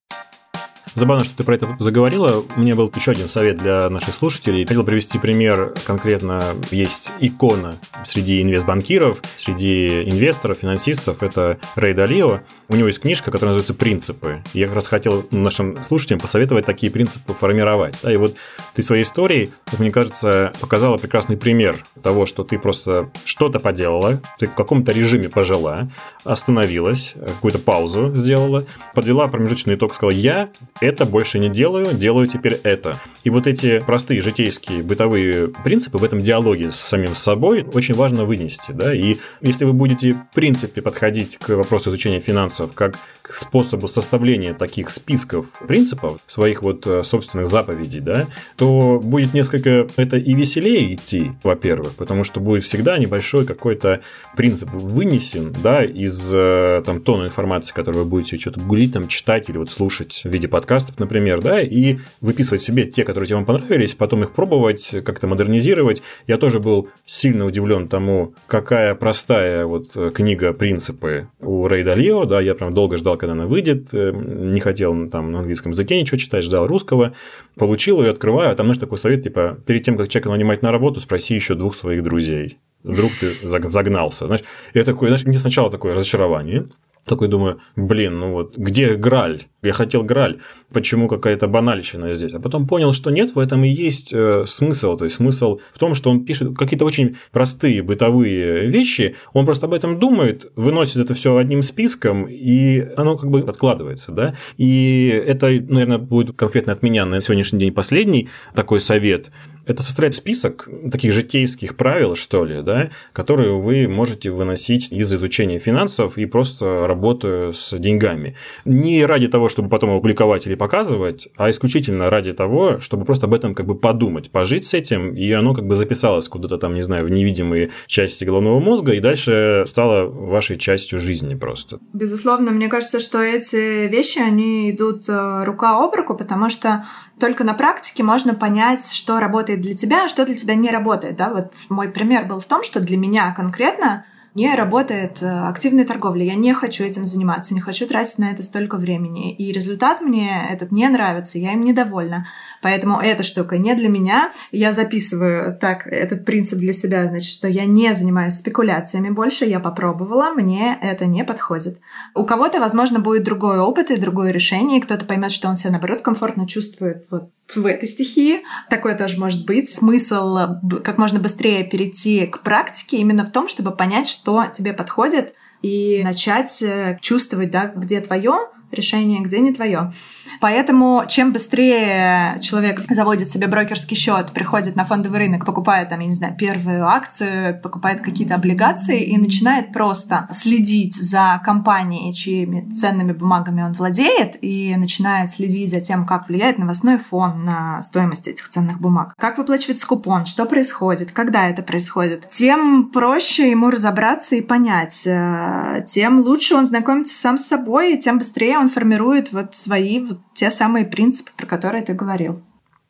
Speaker 2: Забавно, что ты про это заговорила. У меня был еще один совет для наших слушателей. Хотел привести пример. Конкретно есть икона среди инвестбанкиров, среди инвесторов, финансистов. Это Рэй Далио. У него есть книжка, которая называется «Принципы». Я как раз хотел нашим слушателям посоветовать такие принципы формировать. Да, и вот ты своей историей, как мне кажется, показала прекрасный пример того, что ты просто что-то поделала, ты в каком-то режиме пожила, остановилась, какую-то паузу сделала, подвела промежуточный итог, сказала «я это больше не делаю, делаю теперь это. И вот эти простые житейские бытовые принципы в этом диалоге с самим собой очень важно вынести. Да? И если вы будете в принципе подходить к вопросу изучения финансов как к способу составления таких списков принципов, своих вот э, собственных заповедей, да, то будет несколько это и веселее идти, во-первых, потому что будет всегда небольшой какой-то принцип вынесен, да, из э, там тона информации, которую вы будете что-то гулить, там, читать или вот слушать в виде подкастов, например, да, и выписывать себе те, которые тебе понравились, потом их пробовать, как-то модернизировать. Я тоже был сильно удивлен тому, какая простая вот книга «Принципы» у Рэй Далио, да, я прям долго ждал, когда она выйдет, э, не хотел там на английском языке ничего читать, ждал русского, получил ее, открываю, а там, знаешь, такой совет, типа, перед тем, как человека нанимать на работу, спроси еще двух своих друзей вдруг ты загнался. Знаешь, я такой, знаешь, не сначала такое разочарование, такой думаю, блин, ну вот, где Граль? Я хотел Граль. Почему какая-то банальщина здесь? А потом понял, что нет, в этом и есть э, смысл. То есть смысл в том, что он пишет какие-то очень простые бытовые вещи, он просто об этом думает, выносит это все одним списком, и оно как бы откладывается, да? И это, наверное, будет конкретно от меня на сегодняшний день последний такой совет – это составляет список таких житейских правил, что ли, да, которые вы можете выносить из изучения финансов и просто работы с деньгами. Не ради того, чтобы потом опубликовать или показывать, а исключительно ради того, чтобы просто об этом как бы подумать, пожить с этим, и оно как бы записалось куда-то там, не знаю, в невидимые части головного мозга, и дальше стало вашей частью жизни просто.
Speaker 1: Безусловно, мне кажется, что эти вещи, они идут э, рука об руку, потому что только на практике можно понять, что работает для тебя, а что для тебя не работает. Да? Вот мой пример был в том, что для меня конкретно не работает э, активная торговля. Я не хочу этим заниматься, не хочу тратить на это столько времени. И результат мне этот не нравится, я им недовольна. Поэтому эта штука не для меня. Я записываю так этот принцип для себя, значит, что я не занимаюсь спекуляциями больше, я попробовала, мне это не подходит. У кого-то, возможно, будет другой опыт и другое решение, и кто-то поймет, что он себя, наоборот, комфортно чувствует вот в этой стихии. Такое тоже может быть. Смысл как можно быстрее перейти к практике именно в том, чтобы понять, что тебе подходит, и начать э, чувствовать, да, где твое решение, где не твое. Поэтому чем быстрее человек заводит себе брокерский счет, приходит на фондовый рынок, покупает там, я не знаю, первую акцию, покупает какие-то облигации и начинает просто следить за компанией, чьими ценными бумагами он владеет, и начинает следить за тем, как влияет новостной фон на стоимость этих ценных бумаг, как выплачивается купон, что происходит, когда это происходит, тем проще ему разобраться и понять, э, тем лучше он знакомится сам с собой, и тем быстрее он формирует вот свои вот те самые принципы, про которые ты говорил.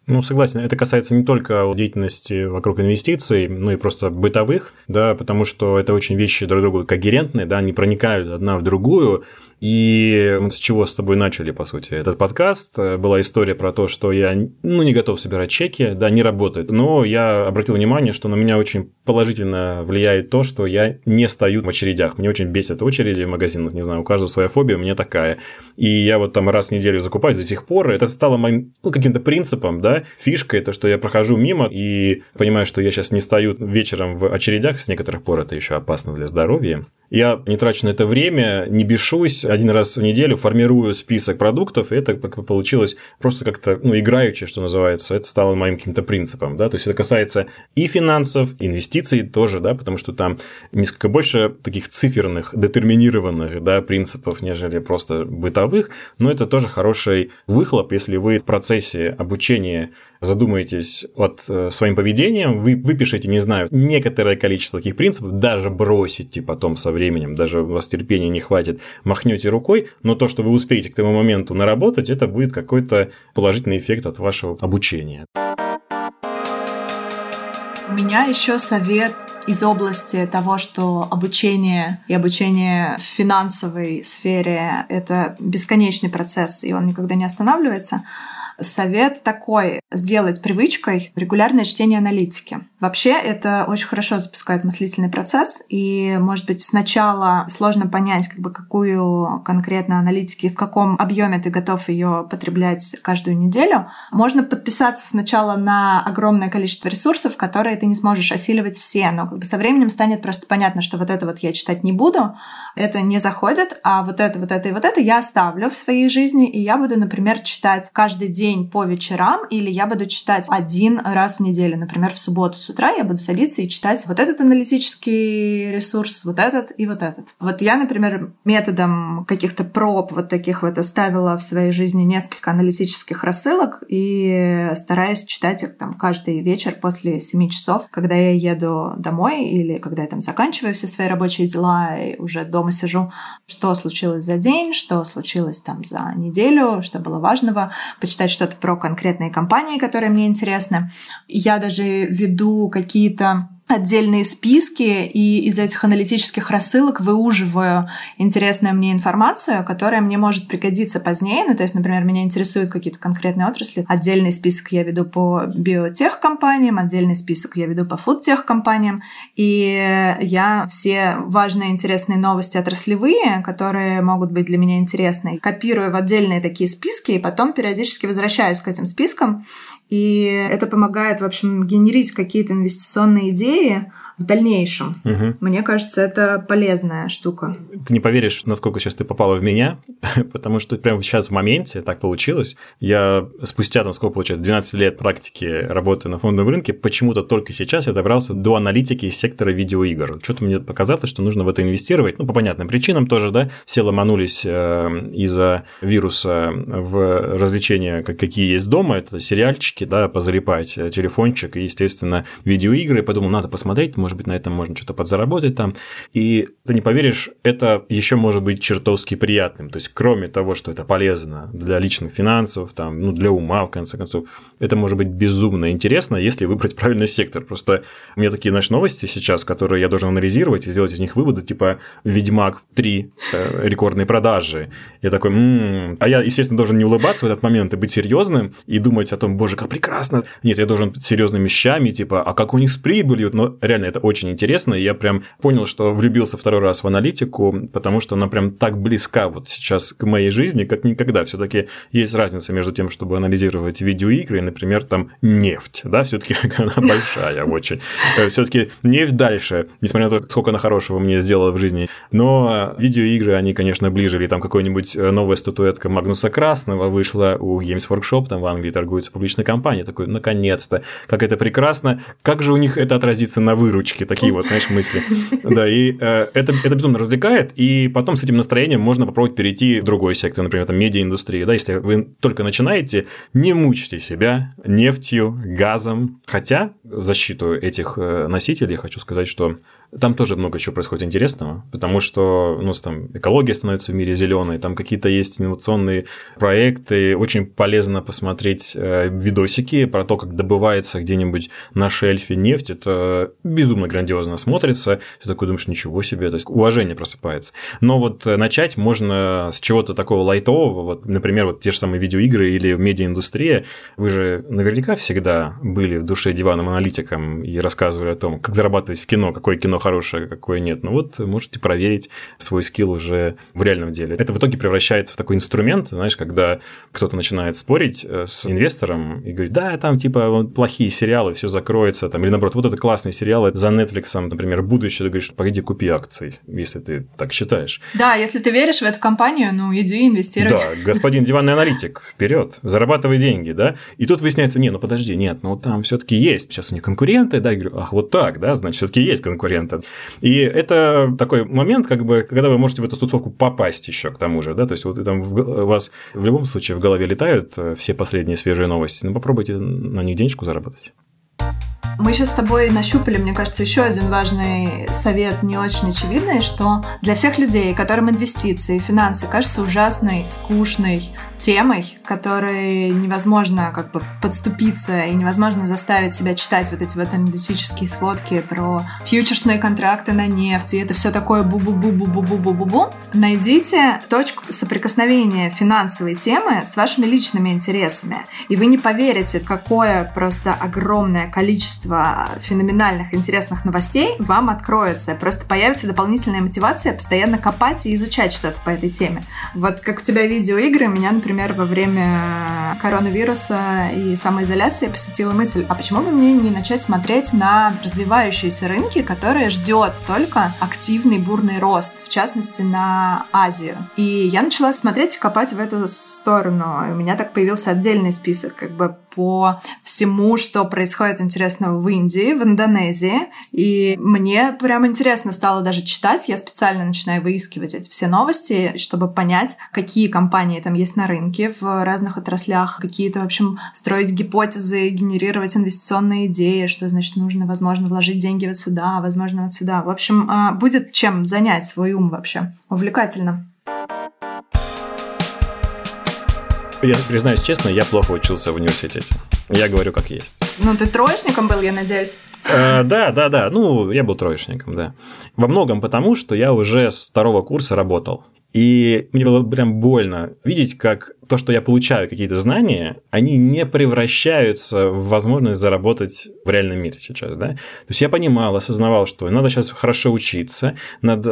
Speaker 2: Ну, согласен, это касается не только деятельности вокруг инвестиций, но и просто бытовых, да, потому что это очень вещи друг другу когерентные, да, они проникают одна в другую, И с чего с тобой начали, по сути, этот подкаст. Была история про то, что я ну, не готов собирать чеки, да, не работает. Но я обратил внимание, что на меня очень положительно влияет то, что я не стою в очередях. Мне очень бесят очереди в магазинах, не знаю, у каждого своя фобия, у меня такая. И я вот там раз в неделю закупаюсь до сих пор. Это стало моим ну, каким-то принципом, да, фишкой, то, что я прохожу мимо и понимаю, что я сейчас не стою вечером в очередях, с некоторых пор это еще опасно для здоровья. Я не трачу на это время, не бешусь, один раз в неделю формирую список продуктов, и это получилось просто как-то, ну, играючи, что называется, это стало моим каким-то принципом, да, то есть это касается и финансов, инвестиций тоже, да, потому что там несколько больше таких циферных, детерминированных, да, принципов, нежели просто бытовых, но это тоже хороший выхлоп, если вы в процессе обучения задумаетесь от э, своим поведением, вы выпишите, не знаю, некоторое количество таких принципов, даже бросите потом со временем, даже у вас терпения не хватит, махнете рукой, но то, что вы успеете к тому моменту наработать, это будет какой-то положительный эффект от вашего обучения.
Speaker 1: У меня еще совет из области того, что обучение и обучение в финансовой сфере — это бесконечный процесс, и он никогда не останавливается. Совет такой — сделать привычкой регулярное чтение аналитики. Вообще это очень хорошо запускает мыслительный процесс, и, может быть, сначала сложно понять, как бы, какую конкретно аналитики, в каком объеме ты готов ее потреблять каждую неделю. Можно подписаться сначала на огромное количество ресурсов, которые ты не сможешь осиливать все, но как бы со временем станет просто понятно, что вот это вот я читать не буду, это не заходит, а вот это, вот это и вот это я оставлю в своей жизни, и я буду, например, читать каждый день день по вечерам, или я буду читать один раз в неделю, например, в субботу с утра я буду садиться и читать вот этот аналитический ресурс, вот этот и вот этот. Вот я, например, методом каких-то проб вот таких вот оставила в своей жизни несколько аналитических рассылок и стараюсь читать их там каждый вечер после 7 часов, когда я еду домой или когда я там заканчиваю все свои рабочие дела и уже дома сижу, что случилось за день, что случилось там за неделю, что было важного, почитать что-то про конкретные компании, которые мне интересны. Я даже веду какие-то отдельные списки и из этих аналитических рассылок выуживаю интересную мне информацию, которая мне может пригодиться позднее. Ну, то есть, например, меня интересуют какие-то конкретные отрасли. Отдельный список я веду по биотех-компаниям, отдельный список я веду по фудтех-компаниям. И я все важные интересные новости отраслевые, которые могут быть для меня интересны, копирую в отдельные такие списки и потом периодически возвращаюсь к этим спискам и это помогает, в общем, генерить какие-то инвестиционные идеи, идея в дальнейшем. Угу. Мне кажется, это полезная штука.
Speaker 2: Ты не поверишь, насколько сейчас ты попала в меня, потому что прямо сейчас в моменте так получилось. Я спустя, там, сколько получается, 12 лет практики работы на фондовом рынке, почему-то только сейчас я добрался до аналитики из сектора видеоигр. Что-то мне показалось, что нужно в это инвестировать, ну, по понятным причинам тоже, да, все ломанулись э, из-за вируса в развлечения, какие есть дома, это сериальчики, да, позалипать, э, телефончик и, естественно, видеоигры. Подумал, надо посмотреть, может быть, на этом можно что-то подзаработать там. И ты не поверишь, это еще может быть чертовски приятным. То есть, кроме того, что это полезно для личных финансов, там, ну, для ума, в конце концов, это может быть безумно интересно, если выбрать правильный сектор. Просто у меня такие, знаешь, новости сейчас, которые я должен анализировать и сделать из них выводы, типа «Ведьмак 3. Э, рекордные продажи». Я такой, м-м-м". а я, естественно, должен не улыбаться в этот момент и быть серьезным и думать о том, боже, как прекрасно. Нет, я должен быть серьезными вещами, типа, а как у них с прибылью? Но реально, это очень интересно, и я прям понял, что влюбился второй раз в аналитику, потому что она прям так близка вот сейчас к моей жизни, как никогда. все таки есть разница между тем, чтобы анализировать видеоигры и, например, там нефть, да, все таки она большая очень. Э, все таки нефть дальше, несмотря на то, сколько она хорошего мне сделала в жизни. Но видеоигры, они, конечно, ближе. Или там какой-нибудь э, новая статуэтка Магнуса Красного вышла у Games Workshop, там в Англии торгуется публичная компания. Такой, наконец-то, как это прекрасно. Как же у них это отразится на выручке? Такие вот, знаешь, мысли. Да, и э, это, это безумно развлекает, и потом с этим настроением можно попробовать перейти в другой сектор, например, там, медиаиндустрии. Да, если вы только начинаете, не мучьте себя нефтью, газом. Хотя в защиту этих э, носителей хочу сказать, что там тоже много чего происходит интересного, потому что ну, там экология становится в мире зеленой, там какие-то есть инновационные проекты. Очень полезно посмотреть э, видосики про то, как добывается где-нибудь на шельфе нефть. Это безумно грандиозно смотрится. Ты такой думаешь, ничего себе, то есть уважение просыпается. Но вот э, начать можно с чего-то такого лайтового, вот, например, вот те же самые видеоигры или медиаиндустрия. Вы же наверняка всегда были в душе диваном аналитиком и рассказывали о том, как зарабатывать в кино, какое кино хорошее, какое нет. Ну вот можете проверить свой скилл уже в реальном деле. Это в итоге превращается в такой инструмент, знаешь, когда кто-то начинает спорить э, с инвестором и говорит, да, там типа плохие сериалы, все закроется, там, или наоборот, вот это классные сериалы за Netflix, например, будущее, ты говоришь, пойди купи акции, если ты так считаешь.
Speaker 1: Да, если ты веришь в эту компанию, ну иди инвестируй.
Speaker 2: Да, господин диванный аналитик, вперед, зарабатывай деньги, да. И тут выясняется, не, ну подожди, нет, ну там все-таки есть, сейчас у них конкуренты, да, я говорю, ах, вот так, да, значит, все-таки есть конкуренты. И это такой момент, как бы, когда вы можете в эту тусовку попасть еще к тому же, да, то есть вот там в, у вас в любом случае в голове летают э, все последние свежие новости, ну попробуйте на них денежку заработать.
Speaker 1: Мы сейчас с тобой нащупали, мне кажется, еще один важный совет, не очень очевидный, что для всех людей, которым инвестиции, финансы кажутся ужасной, скучной темой, которой невозможно как бы подступиться и невозможно заставить себя читать вот эти вот аналитические сводки про фьючерсные контракты на нефть, и это все такое бу-бу-бу-бу-бу-бу-бу-бу, найдите точку соприкосновения финансовой темы с вашими личными интересами, и вы не поверите, какое просто огромное количество феноменальных, интересных новостей вам откроется. Просто появится дополнительная мотивация постоянно копать и изучать что-то по этой теме. Вот как у тебя видеоигры, меня, например, во время коронавируса и самоизоляции посетила мысль, а почему бы мне не начать смотреть на развивающиеся рынки, которые ждет только активный бурный рост, в частности, на Азию. И я начала смотреть и копать в эту сторону. У меня так появился отдельный список, как бы по всему, что происходит интересного в Индии, в Индонезии. И мне прям интересно стало даже читать. Я специально начинаю выискивать эти все новости, чтобы понять, какие компании там есть на рынке в разных отраслях, какие-то, в общем, строить гипотезы, генерировать инвестиционные идеи, что значит нужно, возможно, вложить деньги вот сюда, возможно, вот сюда. В общем, а, будет чем занять свой ум вообще. Увлекательно.
Speaker 2: Я признаюсь честно, я плохо учился в университете. Я говорю как есть.
Speaker 1: Ну, ты троечником был, я надеюсь?
Speaker 2: Э, да, да, да. Ну, я был троечником, да. Во многом потому, что я уже с второго курса работал. И мне было прям больно видеть, как то, что я получаю какие-то знания, они не превращаются в возможность заработать в реальном мире сейчас, да. То есть я понимал, осознавал, что надо сейчас хорошо учиться, надо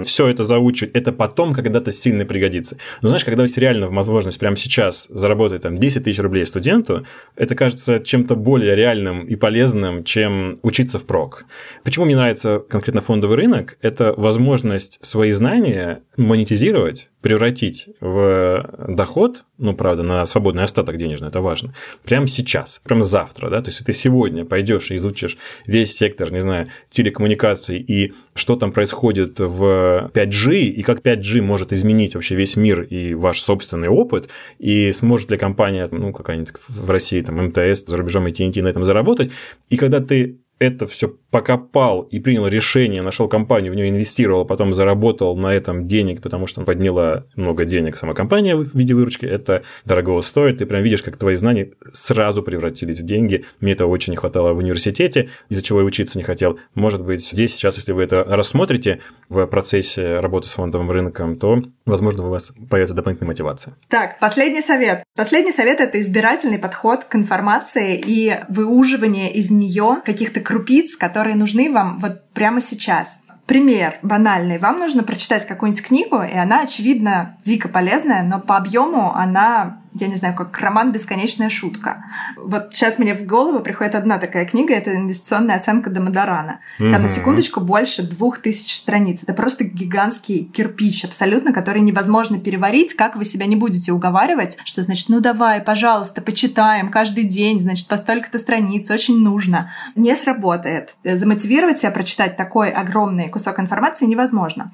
Speaker 2: э, все это заучить, это потом когда-то сильно пригодится. Но знаешь, когда есть реально возможность прямо сейчас заработать там 10 тысяч рублей студенту, это кажется чем-то более реальным и полезным, чем учиться в прок. Почему мне нравится конкретно фондовый рынок? Это возможность свои знания монетизировать, превратить в доход, ну, правда, на свободный остаток денежный, это важно, прямо сейчас, прямо завтра, да, то есть ты сегодня пойдешь и изучишь весь сектор, не знаю, телекоммуникаций и что там происходит в 5G, и как 5G может изменить вообще весь мир и ваш собственный опыт, и сможет ли компания, ну, какая-нибудь в России, там, МТС, за рубежом AT&T на этом заработать, и когда ты это все покопал и принял решение, нашел компанию, в нее инвестировал, потом заработал на этом денег, потому что подняла много денег сама компания в виде выручки, это дорого стоит. Ты прям видишь, как твои знания сразу превратились в деньги. Мне этого очень не хватало в университете, из-за чего я учиться не хотел. Может быть, здесь сейчас, если вы это рассмотрите в процессе работы с фондовым рынком, то, возможно, у вас появится дополнительная мотивация.
Speaker 1: Так, последний совет. Последний совет – это избирательный подход к информации и выуживание из нее каких-то крупиц, которые нужны вам вот прямо сейчас. Пример банальный. Вам нужно прочитать какую-нибудь книгу, и она, очевидно, дико полезная, но по объему она я не знаю, как роман «Бесконечная шутка». Вот сейчас мне в голову приходит одна такая книга, это «Инвестиционная оценка Домодорана». Там mm-hmm. на секундочку больше двух тысяч страниц. Это просто гигантский кирпич абсолютно, который невозможно переварить, как вы себя не будете уговаривать, что значит, ну давай, пожалуйста, почитаем каждый день, значит, по столько-то страниц, очень нужно. Не сработает. Замотивировать себя прочитать такой огромный кусок информации невозможно.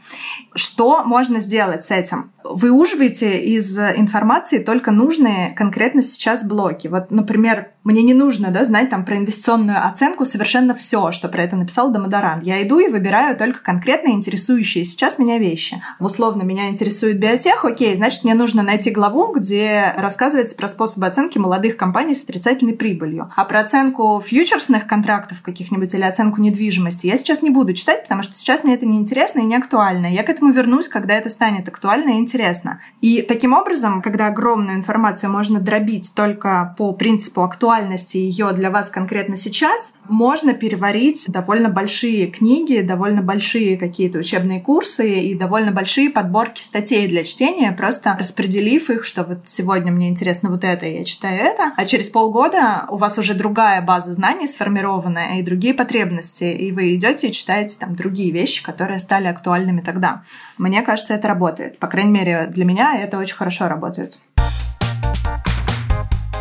Speaker 1: Что можно сделать с этим? Выуживайте из информации только ну нужны конкретно сейчас блоки. Вот, например, мне не нужно да, знать там про инвестиционную оценку совершенно все, что про это написал Домодорант. Я иду и выбираю только конкретно интересующие сейчас меня вещи. Условно, меня интересует биотех, окей, значит, мне нужно найти главу, где рассказывается про способы оценки молодых компаний с отрицательной прибылью. А про оценку фьючерсных контрактов каких-нибудь или оценку недвижимости я сейчас не буду читать, потому что сейчас мне это не интересно и не актуально. Я к этому вернусь, когда это станет актуально и интересно. И таким образом, когда огромную информацию можно дробить только по принципу актуальности ее для вас конкретно сейчас, можно переварить довольно большие книги, довольно большие какие-то учебные курсы и довольно большие подборки статей для чтения, просто распределив их, что вот сегодня мне интересно вот это, я читаю это, а через полгода у вас уже другая база знаний сформированная и другие потребности, и вы идете и читаете там другие вещи, которые стали актуальными тогда. Мне кажется, это работает. По крайней мере, для меня это очень хорошо работает.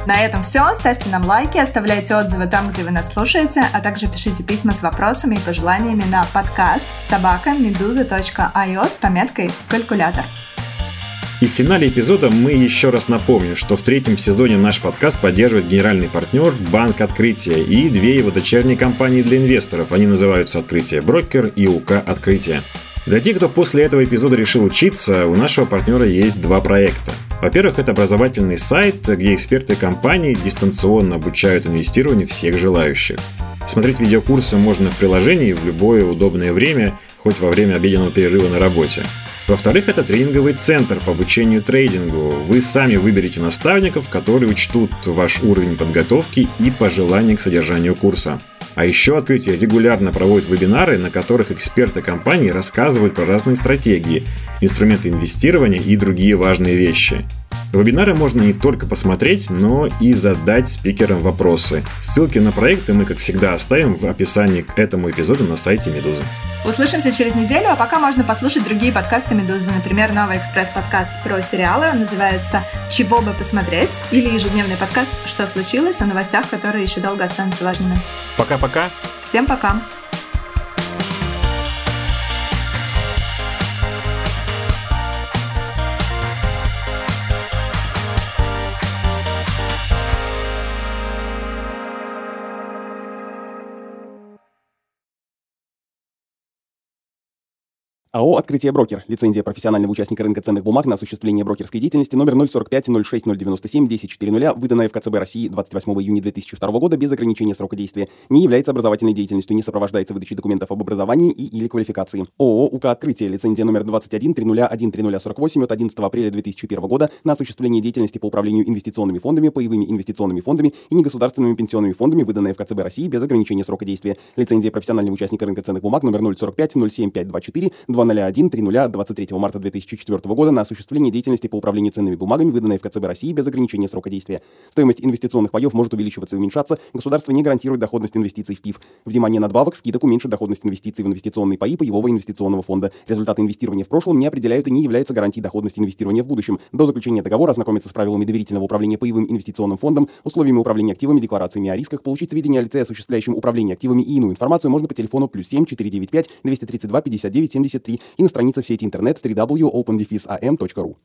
Speaker 1: На этом все. Ставьте нам лайки, оставляйте отзывы там, где вы нас слушаете, а также пишите письма с вопросами и пожеланиями на подкаст собака meduza.io с пометкой «Калькулятор».
Speaker 2: И в финале эпизода мы еще раз напомним, что в третьем сезоне наш подкаст поддерживает генеральный партнер Банк Открытия и две его дочерние компании для инвесторов. Они называются Открытие Брокер и УК Открытие. Для тех, кто после этого эпизода решил учиться, у нашего партнера есть два проекта. Во-первых, это образовательный сайт, где эксперты компании дистанционно обучают инвестированию всех желающих. Смотреть видеокурсы можно в приложении в любое удобное время, хоть во время обеденного перерыва на работе. Во-вторых, это тренинговый центр по обучению трейдингу. Вы сами выберете наставников, которые учтут ваш уровень подготовки и пожелания к содержанию курса. А еще открытие регулярно проводит вебинары, на которых эксперты компании рассказывают про разные стратегии, инструменты инвестирования и другие важные вещи. Вебинары можно не только посмотреть, но и задать спикерам вопросы. Ссылки на проекты мы, как всегда, оставим в описании к этому эпизоду на сайте Медузы.
Speaker 1: Услышимся через неделю, а пока можно послушать другие подкасты Медузы. Например, новый экспресс-подкаст про сериалы, он называется «Чего бы посмотреть» или ежедневный подкаст «Что случилось?» о новостях, которые еще долго останутся важными.
Speaker 2: Пока-пока.
Speaker 1: Всем пока.
Speaker 4: АО «Открытие брокер». Лицензия профессионального участника рынка ценных бумаг на осуществление брокерской деятельности номер 045 06 097 1040, выданная в КЦБ России 28 июня 2002 года без ограничения срока действия, не является образовательной деятельностью, не сопровождается выдачей документов об образовании и или квалификации. ООО «УК Открытие». Лицензия номер 21 301 3048 от 11 апреля 2001 года на осуществление деятельности по управлению инвестиционными фондами, паевыми инвестиционными фондами и негосударственными пенсионными фондами, выданная в КЦБ России без ограничения срока действия. Лицензия профессионального участника рынка ценных бумаг номер 045 07524 201 30 23 марта 2004 года на осуществление деятельности по управлению ценными бумагами, выданной в КЦБ России без ограничения срока действия. Стоимость инвестиционных паев может увеличиваться и уменьшаться. Государство не гарантирует доходность инвестиций в ПИФ. Взимание надбавок, скидок уменьшит доходность инвестиций в инвестиционные паи паевого инвестиционного фонда. Результаты инвестирования в прошлом не определяют и не являются гарантией доходности инвестирования в будущем. До заключения договора ознакомиться с правилами доверительного управления паевым инвестиционным фондом, условиями управления активами, декларациями о рисках, получить сведения о лице, осуществляющем управление активами и иную информацию можно по телефону плюс 7 495 232 59 73 и на странице в сети интернет www.opendefisam.ru.